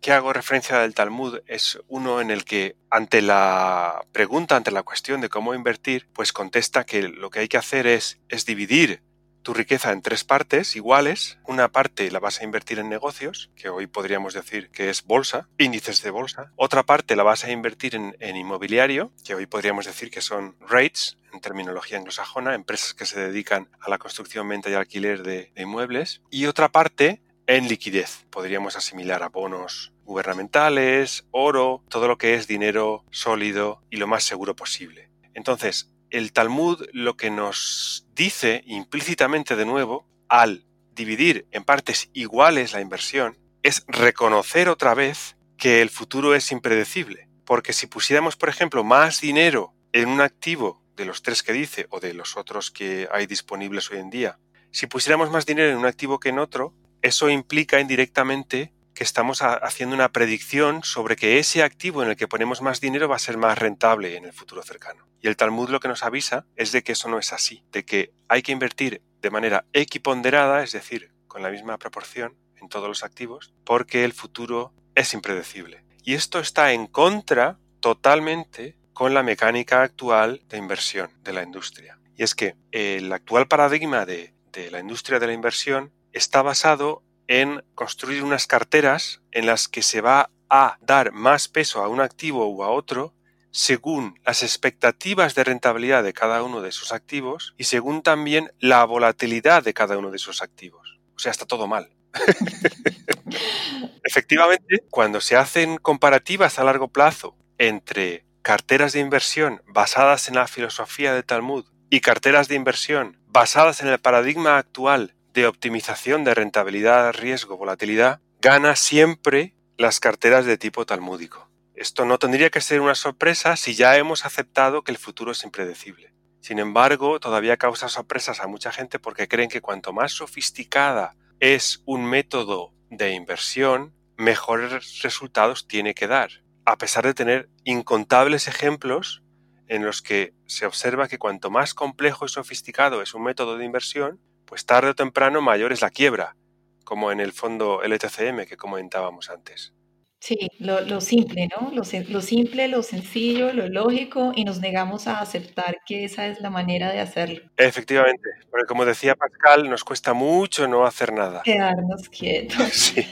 que hago referencia del Talmud es uno en el que, ante la pregunta, ante la cuestión de cómo invertir, pues contesta que lo que hay que hacer es, es dividir tu riqueza en tres partes iguales. Una parte la vas a invertir en negocios, que hoy podríamos decir que es bolsa, índices de bolsa. Otra parte la vas a invertir en, inmobiliario, que hoy podríamos decir que son rates, en terminología anglosajona, empresas que se dedican a la construcción, venta y alquiler de, de inmuebles. Y otra parte en liquidez. Podríamos asimilar a bonos gubernamentales, oro, todo lo que es dinero sólido y lo más seguro posible. Entonces, el Talmud lo que nos dice implícitamente de nuevo, al dividir en partes iguales la inversión, es reconocer otra vez que el futuro es impredecible. Porque si pusiéramos, por ejemplo, más dinero en un activo de los tres que dice o de los otros que hay disponibles hoy en día, si pusiéramos más dinero en un activo que en otro, eso implica indirectamente que estamos haciendo una predicción sobre que ese activo en el que ponemos más dinero va a ser más rentable en el futuro cercano. Y el Talmud lo que nos avisa es de que eso no es así, de que hay que invertir de manera equiponderada, es decir, con la misma proporción en todos los activos, porque el futuro es impredecible. Y esto está en contra totalmente con la mecánica actual de inversión de la industria. Y es que el actual paradigma de, de la industria de la inversión está basado en construir unas carteras en las que se va a dar más peso a un activo u a otro según las expectativas de rentabilidad de cada uno de esos activos y según también la volatilidad de cada uno de esos activos. O sea, está todo mal. *laughs* Efectivamente, cuando se hacen comparativas a largo plazo entre carteras de inversión basadas en la filosofía de Talmud y carteras de inversión basadas en el paradigma actual de optimización de rentabilidad, riesgo, volatilidad, gana siempre las carteras de tipo talmúdico. Esto no tendría que ser una sorpresa si ya hemos aceptado que el futuro es impredecible. Sin embargo, todavía causa sorpresas a mucha gente porque creen que cuanto más sofisticada es un método de inversión, mejores resultados tiene que dar, a pesar de tener incontables ejemplos en los que se observa que cuanto más complejo y sofisticado es un método de inversión, pues tarde o temprano mayor es la quiebra, como en el fondo LTCM que comentábamos antes. Sí, lo, simple, ¿no? Lo, lo, simple, lo sencillo, lo lógico, y nos negamos a aceptar que esa es la manera de hacerlo. Efectivamente, porque como decía Pascal, nos cuesta mucho no hacer nada. Quedarnos quietos. *laughs* Sí.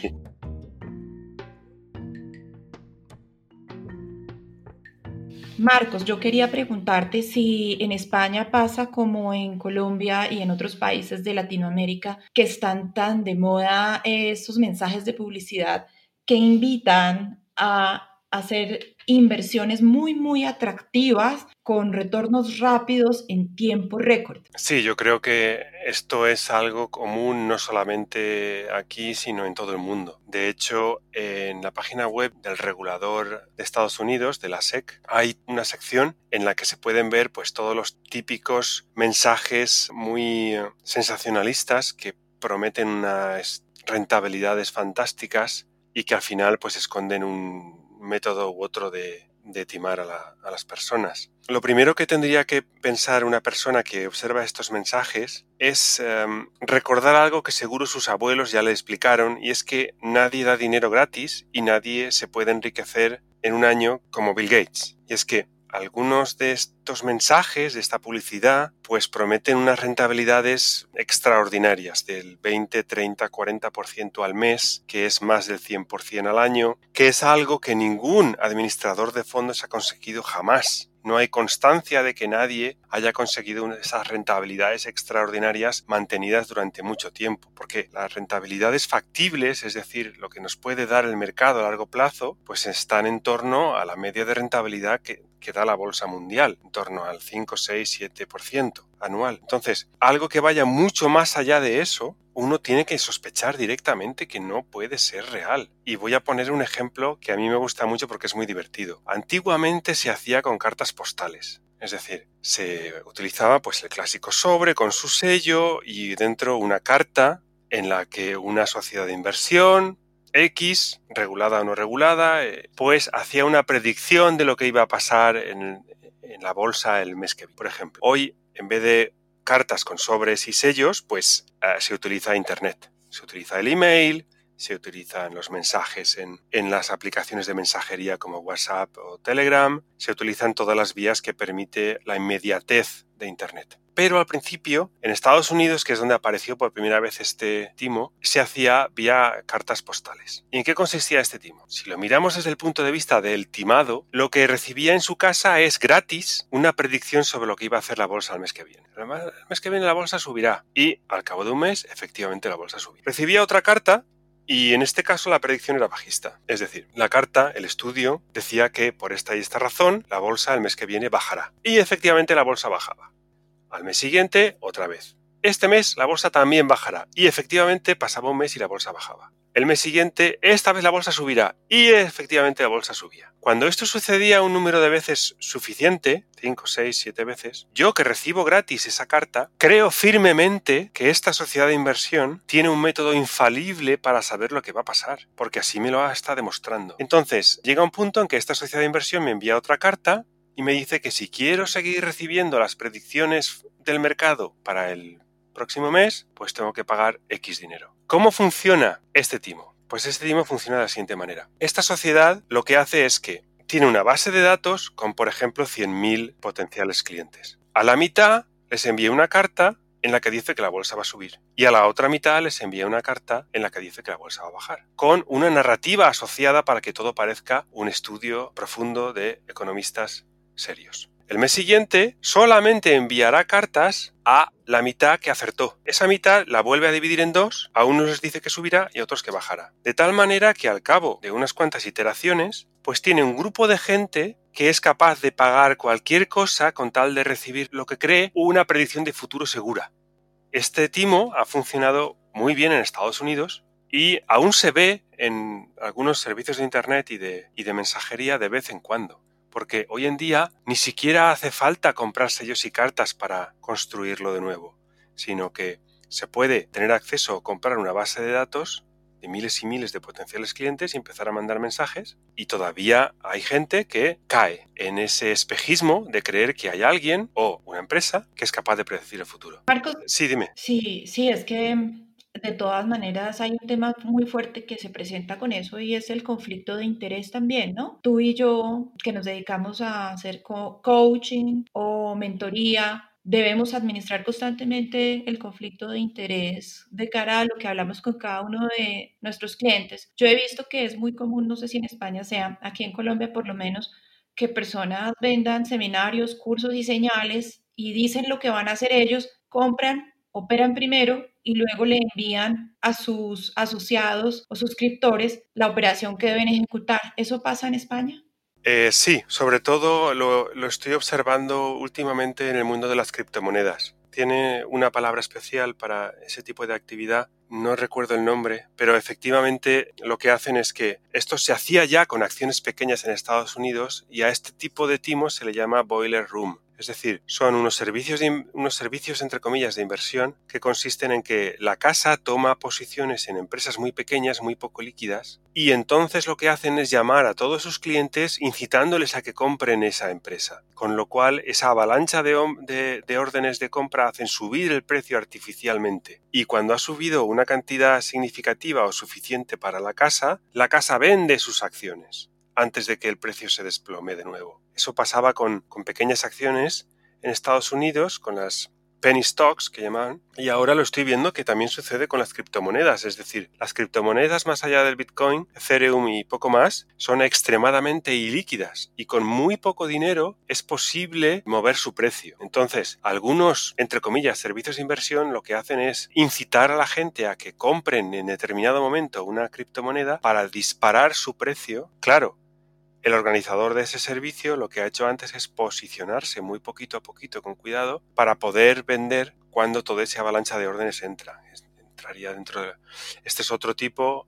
Marcos, yo quería preguntarte si en España pasa como en Colombia y en otros países de Latinoamérica que están tan de moda estos mensajes de publicidad que invitan a hacer inversiones muy, muy atractivas con retornos rápidos en tiempo récord. Sí, yo creo que esto es algo común no solamente aquí, sino en todo el mundo. De hecho, en la página web del regulador de Estados Unidos, de la SEC, hay una sección en la que se pueden ver pues todos los típicos mensajes muy sensacionalistas que prometen unas rentabilidades fantásticas y que al final pues esconden un método u otro de, timar a, las personas. Lo primero que tendría que pensar una persona que observa estos mensajes es em, recordar algo que seguro sus abuelos ya le explicaron y es que nadie da dinero gratis y nadie se puede enriquecer en un año como Bill Gates. Y es que algunos de estos mensajes, de esta publicidad, pues prometen unas rentabilidades extraordinarias del 20, 30, 40% al mes, que es más del 100% al año, que es algo que ningún administrador de fondos ha conseguido jamás. No hay constancia de que nadie haya conseguido esas rentabilidades extraordinarias mantenidas durante mucho tiempo, porque las rentabilidades factibles, es decir, lo que nos puede dar el mercado a largo plazo, pues están en torno a la media de rentabilidad que, que da la bolsa mundial, en torno al 5, 6, 7% anual. Entonces, algo que vaya mucho más allá de eso, uno tiene que sospechar directamente que no puede ser real. Y voy a poner un ejemplo que a mí me gusta mucho porque es muy divertido. Antiguamente se hacía con cartas postales. Es decir, se utilizaba pues el clásico sobre con su sello y dentro una carta en la que una sociedad de inversión X, regulada o no regulada, eh, pues hacía una predicción de lo que iba a pasar en, la bolsa el mes que viene. Por ejemplo, hoy en vez de cartas con sobres y sellos, pues eh, se utiliza Internet. Se utiliza el email, se utilizan los mensajes en, en, las aplicaciones de mensajería como WhatsApp o Telegram, se utilizan todas las vías que permite la inmediatez de Internet. Pero al principio, en Estados Unidos, que es donde apareció por primera vez este timo, se hacía vía cartas postales. ¿Y en qué consistía este timo? Si lo miramos desde el punto de vista del timado, lo que recibía en su casa es gratis una predicción sobre lo que iba a hacer la bolsa el mes que viene. El mes que viene la bolsa subirá y al cabo de un mes, efectivamente, la bolsa subirá. Recibía otra carta y en este caso la predicción era bajista. Es decir, la carta, el estudio, decía que por esta y esta razón la bolsa el mes que viene bajará. Y efectivamente la bolsa bajaba. Al mes siguiente, otra vez. Este mes la bolsa también bajará. Y efectivamente pasaba un mes y la bolsa bajaba. El mes siguiente, esta vez la bolsa subirá. Y efectivamente la bolsa subía. Cuando esto sucedía un número de veces suficiente, 5, 6, 7 veces, yo que recibo gratis esa carta, creo firmemente que esta sociedad de inversión tiene un método infalible para saber lo que va a pasar, porque así me lo está demostrando. Entonces, llega un punto en que esta sociedad de inversión me envía otra carta y me dice que si quiero seguir recibiendo las predicciones del mercado para el próximo mes, pues tengo que pagar X dinero. ¿Cómo funciona este timo? Pues este timo funciona de la siguiente manera. Esta sociedad lo que hace es que tiene una base de datos con, por ejemplo, 100.000 potenciales clientes. A la mitad les envía una carta en la que dice que la bolsa va a subir. Y a la otra mitad les envía una carta en la que dice que la bolsa va a bajar. Con una narrativa asociada para que todo parezca un estudio profundo de economistas serios. El mes siguiente solamente enviará cartas a la mitad que acertó. Esa mitad la vuelve a dividir en dos, a unos les dice que subirá y a otros que bajará. De tal manera que al cabo de unas cuantas iteraciones, pues tiene un grupo de gente que es capaz de pagar cualquier cosa con tal de recibir lo que cree una predicción de futuro segura. Este timo ha funcionado muy bien en Estados Unidos y aún se ve en algunos servicios de Internet y de, y de mensajería de vez en cuando porque hoy en día ni siquiera hace falta comprar sellos y cartas para construirlo de nuevo, sino que se puede tener acceso o comprar una base de datos de miles y miles de potenciales clientes y empezar a mandar mensajes. Y todavía hay gente que cae en ese espejismo de creer que hay alguien o una empresa que es capaz de predecir el futuro. Marcos. Sí, dime. Sí, sí, es que de todas maneras hay un tema muy fuerte que se presenta con eso y es el conflicto de interés también, ¿no? Tú y yo que nos dedicamos a hacer coaching o mentoría, debemos administrar constantemente el conflicto de interés de cara a lo que hablamos con cada uno de nuestros clientes. Yo he visto que es muy común, no sé si en España sea, aquí en Colombia por lo menos, que personas vendan seminarios, cursos y señales y dicen lo que van a hacer ellos, compran operan primero y luego le envían a sus asociados o suscriptores la operación que deben ejecutar. ¿Eso pasa en España? Eh, sí, sobre todo lo, lo, estoy observando últimamente en el mundo de las criptomonedas. Tiene una palabra especial para ese tipo de actividad, no recuerdo el nombre, pero efectivamente lo que hacen es que esto se hacía ya con acciones pequeñas en Estados Unidos y a este tipo de timos se le llama boiler room. Es decir, son unos servicios, unos servicios, entre comillas, de inversión que consisten en que la casa toma posiciones en empresas muy pequeñas, muy poco líquidas, y entonces lo que hacen es llamar a todos sus clientes incitándoles a que compren esa empresa. Con lo cual, esa avalancha de, de órdenes de compra hacen subir el precio artificialmente. Y cuando ha subido una cantidad significativa o suficiente para la casa, la casa vende sus acciones antes de que el precio se desplome de nuevo. Eso pasaba con, pequeñas acciones en Estados Unidos, con las penny stocks que llamaban, y ahora lo estoy viendo que también sucede con las criptomonedas, es decir, las criptomonedas más allá del Bitcoin, Ethereum y poco más, son extremadamente ilíquidas y con muy poco dinero es posible mover su precio. Entonces, algunos, entre comillas, servicios de inversión lo que hacen es incitar a la gente a que compren en determinado momento una criptomoneda para disparar su precio. Claro, el organizador de ese servicio lo que ha hecho antes es posicionarse muy poquito a poquito con cuidado para poder vender cuando toda esa avalancha de órdenes entra. Entraría dentro de... Este es otro tipo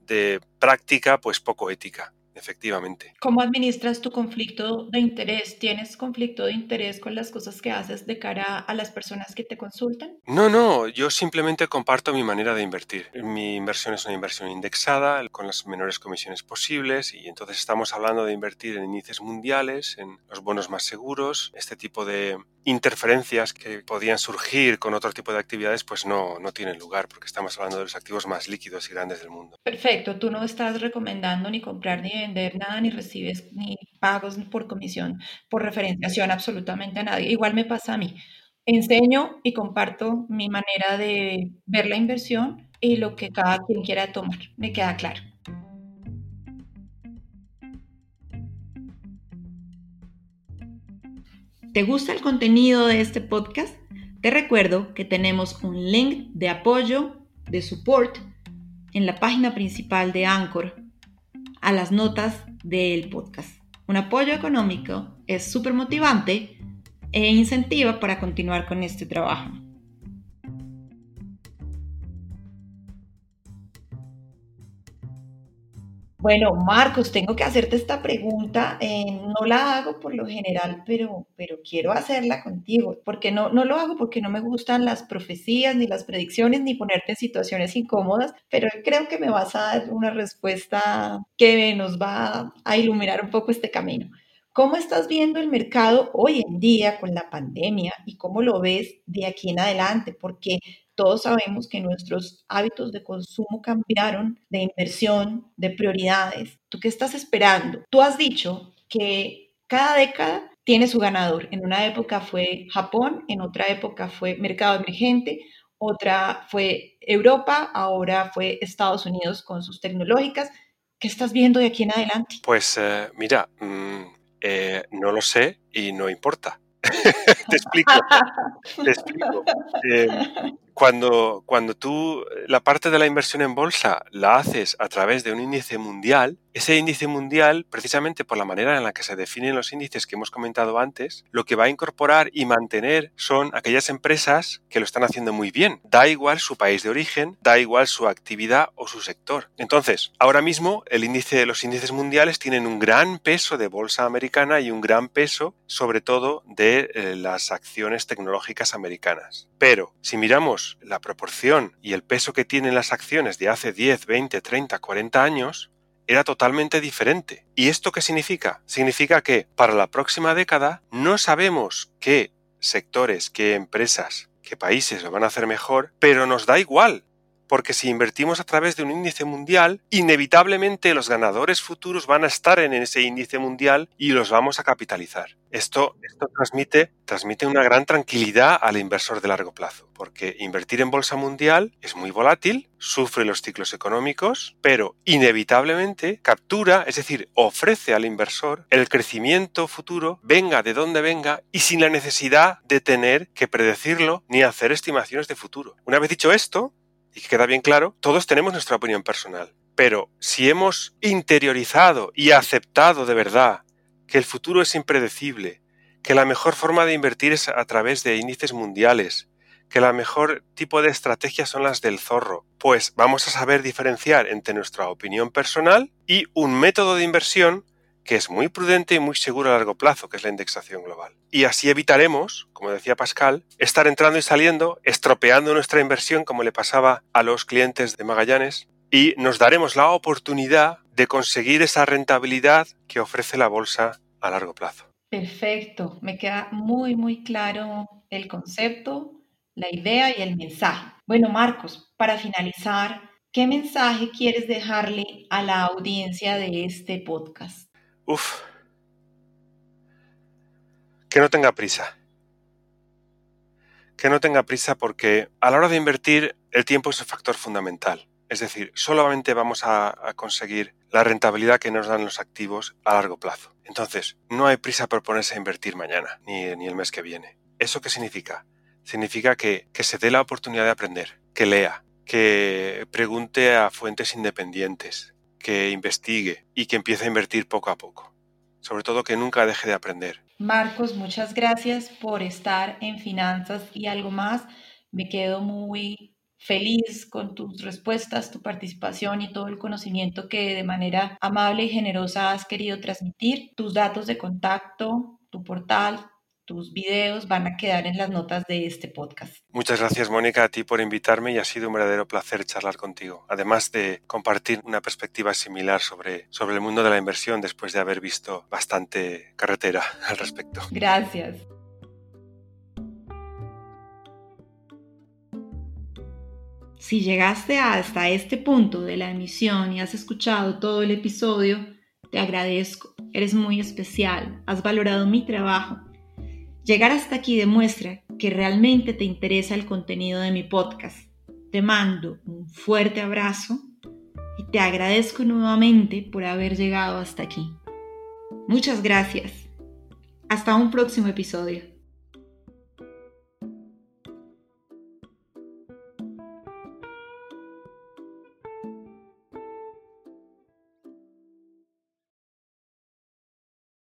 de práctica pues poco ética efectivamente. ¿Cómo administras tu conflicto de interés? ¿Tienes conflicto de interés con las cosas que haces de cara a las personas que te consultan? No, no, yo simplemente comparto mi manera de invertir. Mi inversión es una inversión indexada, con las menores comisiones posibles, y entonces estamos hablando de invertir en índices mundiales, en los bonos más seguros, este tipo de interferencias que podían surgir con otro tipo de actividades, pues no, no tienen lugar, porque estamos hablando de los activos más líquidos y grandes del mundo. Perfecto, tú no estás recomendando ni comprar ni vender nada, ni recibes ni pagos por comisión, por referenciación absolutamente a nadie. Igual me pasa a mí. Enseño y comparto mi manera de ver la inversión y lo que cada quien quiera tomar. Me queda claro. ¿Te gusta el contenido de este podcast? Te recuerdo que tenemos un link de apoyo, de support, en la página principal de Anchor a las notas del podcast. Un apoyo económico es súper motivante e incentiva para continuar con este trabajo. Bueno, Marcos, tengo que hacerte esta pregunta. Eh, no la hago por lo general, pero, pero quiero hacerla contigo. Porque no, no lo hago porque no me gustan las profecías, ni las predicciones, ni ponerte en situaciones incómodas, pero creo que me vas a dar una respuesta que nos va a iluminar un poco este camino. ¿Cómo estás viendo el mercado hoy en día con la pandemia y cómo lo ves de aquí en adelante? Porque todos sabemos que nuestros hábitos de consumo cambiaron, de inversión, de prioridades. ¿Tú qué estás esperando? Tú has dicho que cada década tiene su ganador. En una época fue Japón, en otra época fue mercado emergente, otra fue Europa, ahora fue Estados Unidos con sus tecnológicas. ¿Qué estás viendo de aquí en adelante? Pues eh, mira, mm, eh, no lo sé y no importa. *laughs* te explico. te explico. *laughs* Eh, cuando, cuando tú la parte de la inversión en bolsa la haces a través de un índice mundial, ese índice mundial, precisamente por la manera en la que se definen los índices que hemos comentado antes, lo que va a incorporar y mantener son aquellas empresas que lo están haciendo muy bien. Da igual su país de origen, da igual su actividad o su sector. Entonces, ahora mismo el índice, los índices mundiales tienen un gran peso de bolsa americana y un gran peso, sobre todo, de eh, las acciones tecnológicas americanas. Pero si miramos la proporción y el peso que tienen las acciones de hace 10, 20, 30, 40 años, era totalmente diferente. ¿Y esto qué significa? Significa que para la próxima década no sabemos qué sectores, qué empresas, qué países lo van a hacer mejor, pero nos da igual, porque si invertimos a través de un índice mundial, inevitablemente los ganadores futuros van a estar en ese índice mundial y los vamos a capitalizar. Esto, transmite, transmite una gran tranquilidad al inversor de largo plazo, porque invertir en bolsa mundial es muy volátil, sufre los ciclos económicos, pero inevitablemente captura, es decir, ofrece al inversor el crecimiento futuro, venga de donde venga y sin la necesidad de tener que predecirlo ni hacer estimaciones de futuro. Una vez dicho esto, y que queda bien claro, todos tenemos nuestra opinión personal. Pero si hemos interiorizado y aceptado de verdad que el futuro es impredecible, que la mejor forma de invertir es a través de índices mundiales, que la mejor tipo de estrategias son las del zorro, pues vamos a saber diferenciar entre nuestra opinión personal y un método de inversión que es muy prudente y muy seguro a largo plazo, que es la indexación global. Y así evitaremos, como decía Pascal, estar entrando y saliendo, estropeando nuestra inversión como le pasaba a los clientes de Magallanes, y nos daremos la oportunidad de conseguir esa rentabilidad que ofrece la bolsa a largo plazo. Perfecto, me queda muy, muy claro el concepto, la idea y el mensaje. Bueno, Marcos, para finalizar, ¿qué mensaje quieres dejarle a la audiencia de este podcast? Uf. Que no tenga prisa. Que no tenga prisa porque a la hora de invertir el tiempo es el factor fundamental. Es decir, solamente vamos a, conseguir la rentabilidad que nos dan los activos a largo plazo. Entonces, no hay prisa por ponerse a invertir mañana, ni, ni el mes que viene. ¿Eso qué significa? Significa que, que se dé la oportunidad de aprender, que lea, que pregunte a fuentes independientes, que investigue y que empiece a invertir poco a poco. Sobre todo que nunca deje de aprender. Marcos, muchas gracias por estar en Finanzas y algo más. Me quedo muy feliz con tus respuestas, tu participación y todo el conocimiento que de manera amable y generosa has querido transmitir. Tus datos de contacto, tu portal, tus videos van a quedar en las notas de este podcast. Muchas gracias, Mónica, a ti por invitarme y ha sido un verdadero placer charlar contigo. Además de compartir una perspectiva similar sobre, sobre el mundo de la inversión después de haber visto bastante carretera *laughs* al respecto. Gracias. Si llegaste hasta este punto de la emisión y has escuchado todo el episodio, te agradezco. Eres muy especial. Has valorado mi trabajo Llegar hasta aquí demuestra que realmente te interesa el contenido de mi podcast. Te mando un fuerte abrazo y te agradezco nuevamente por haber llegado hasta aquí. Muchas gracias. Hasta un próximo episodio.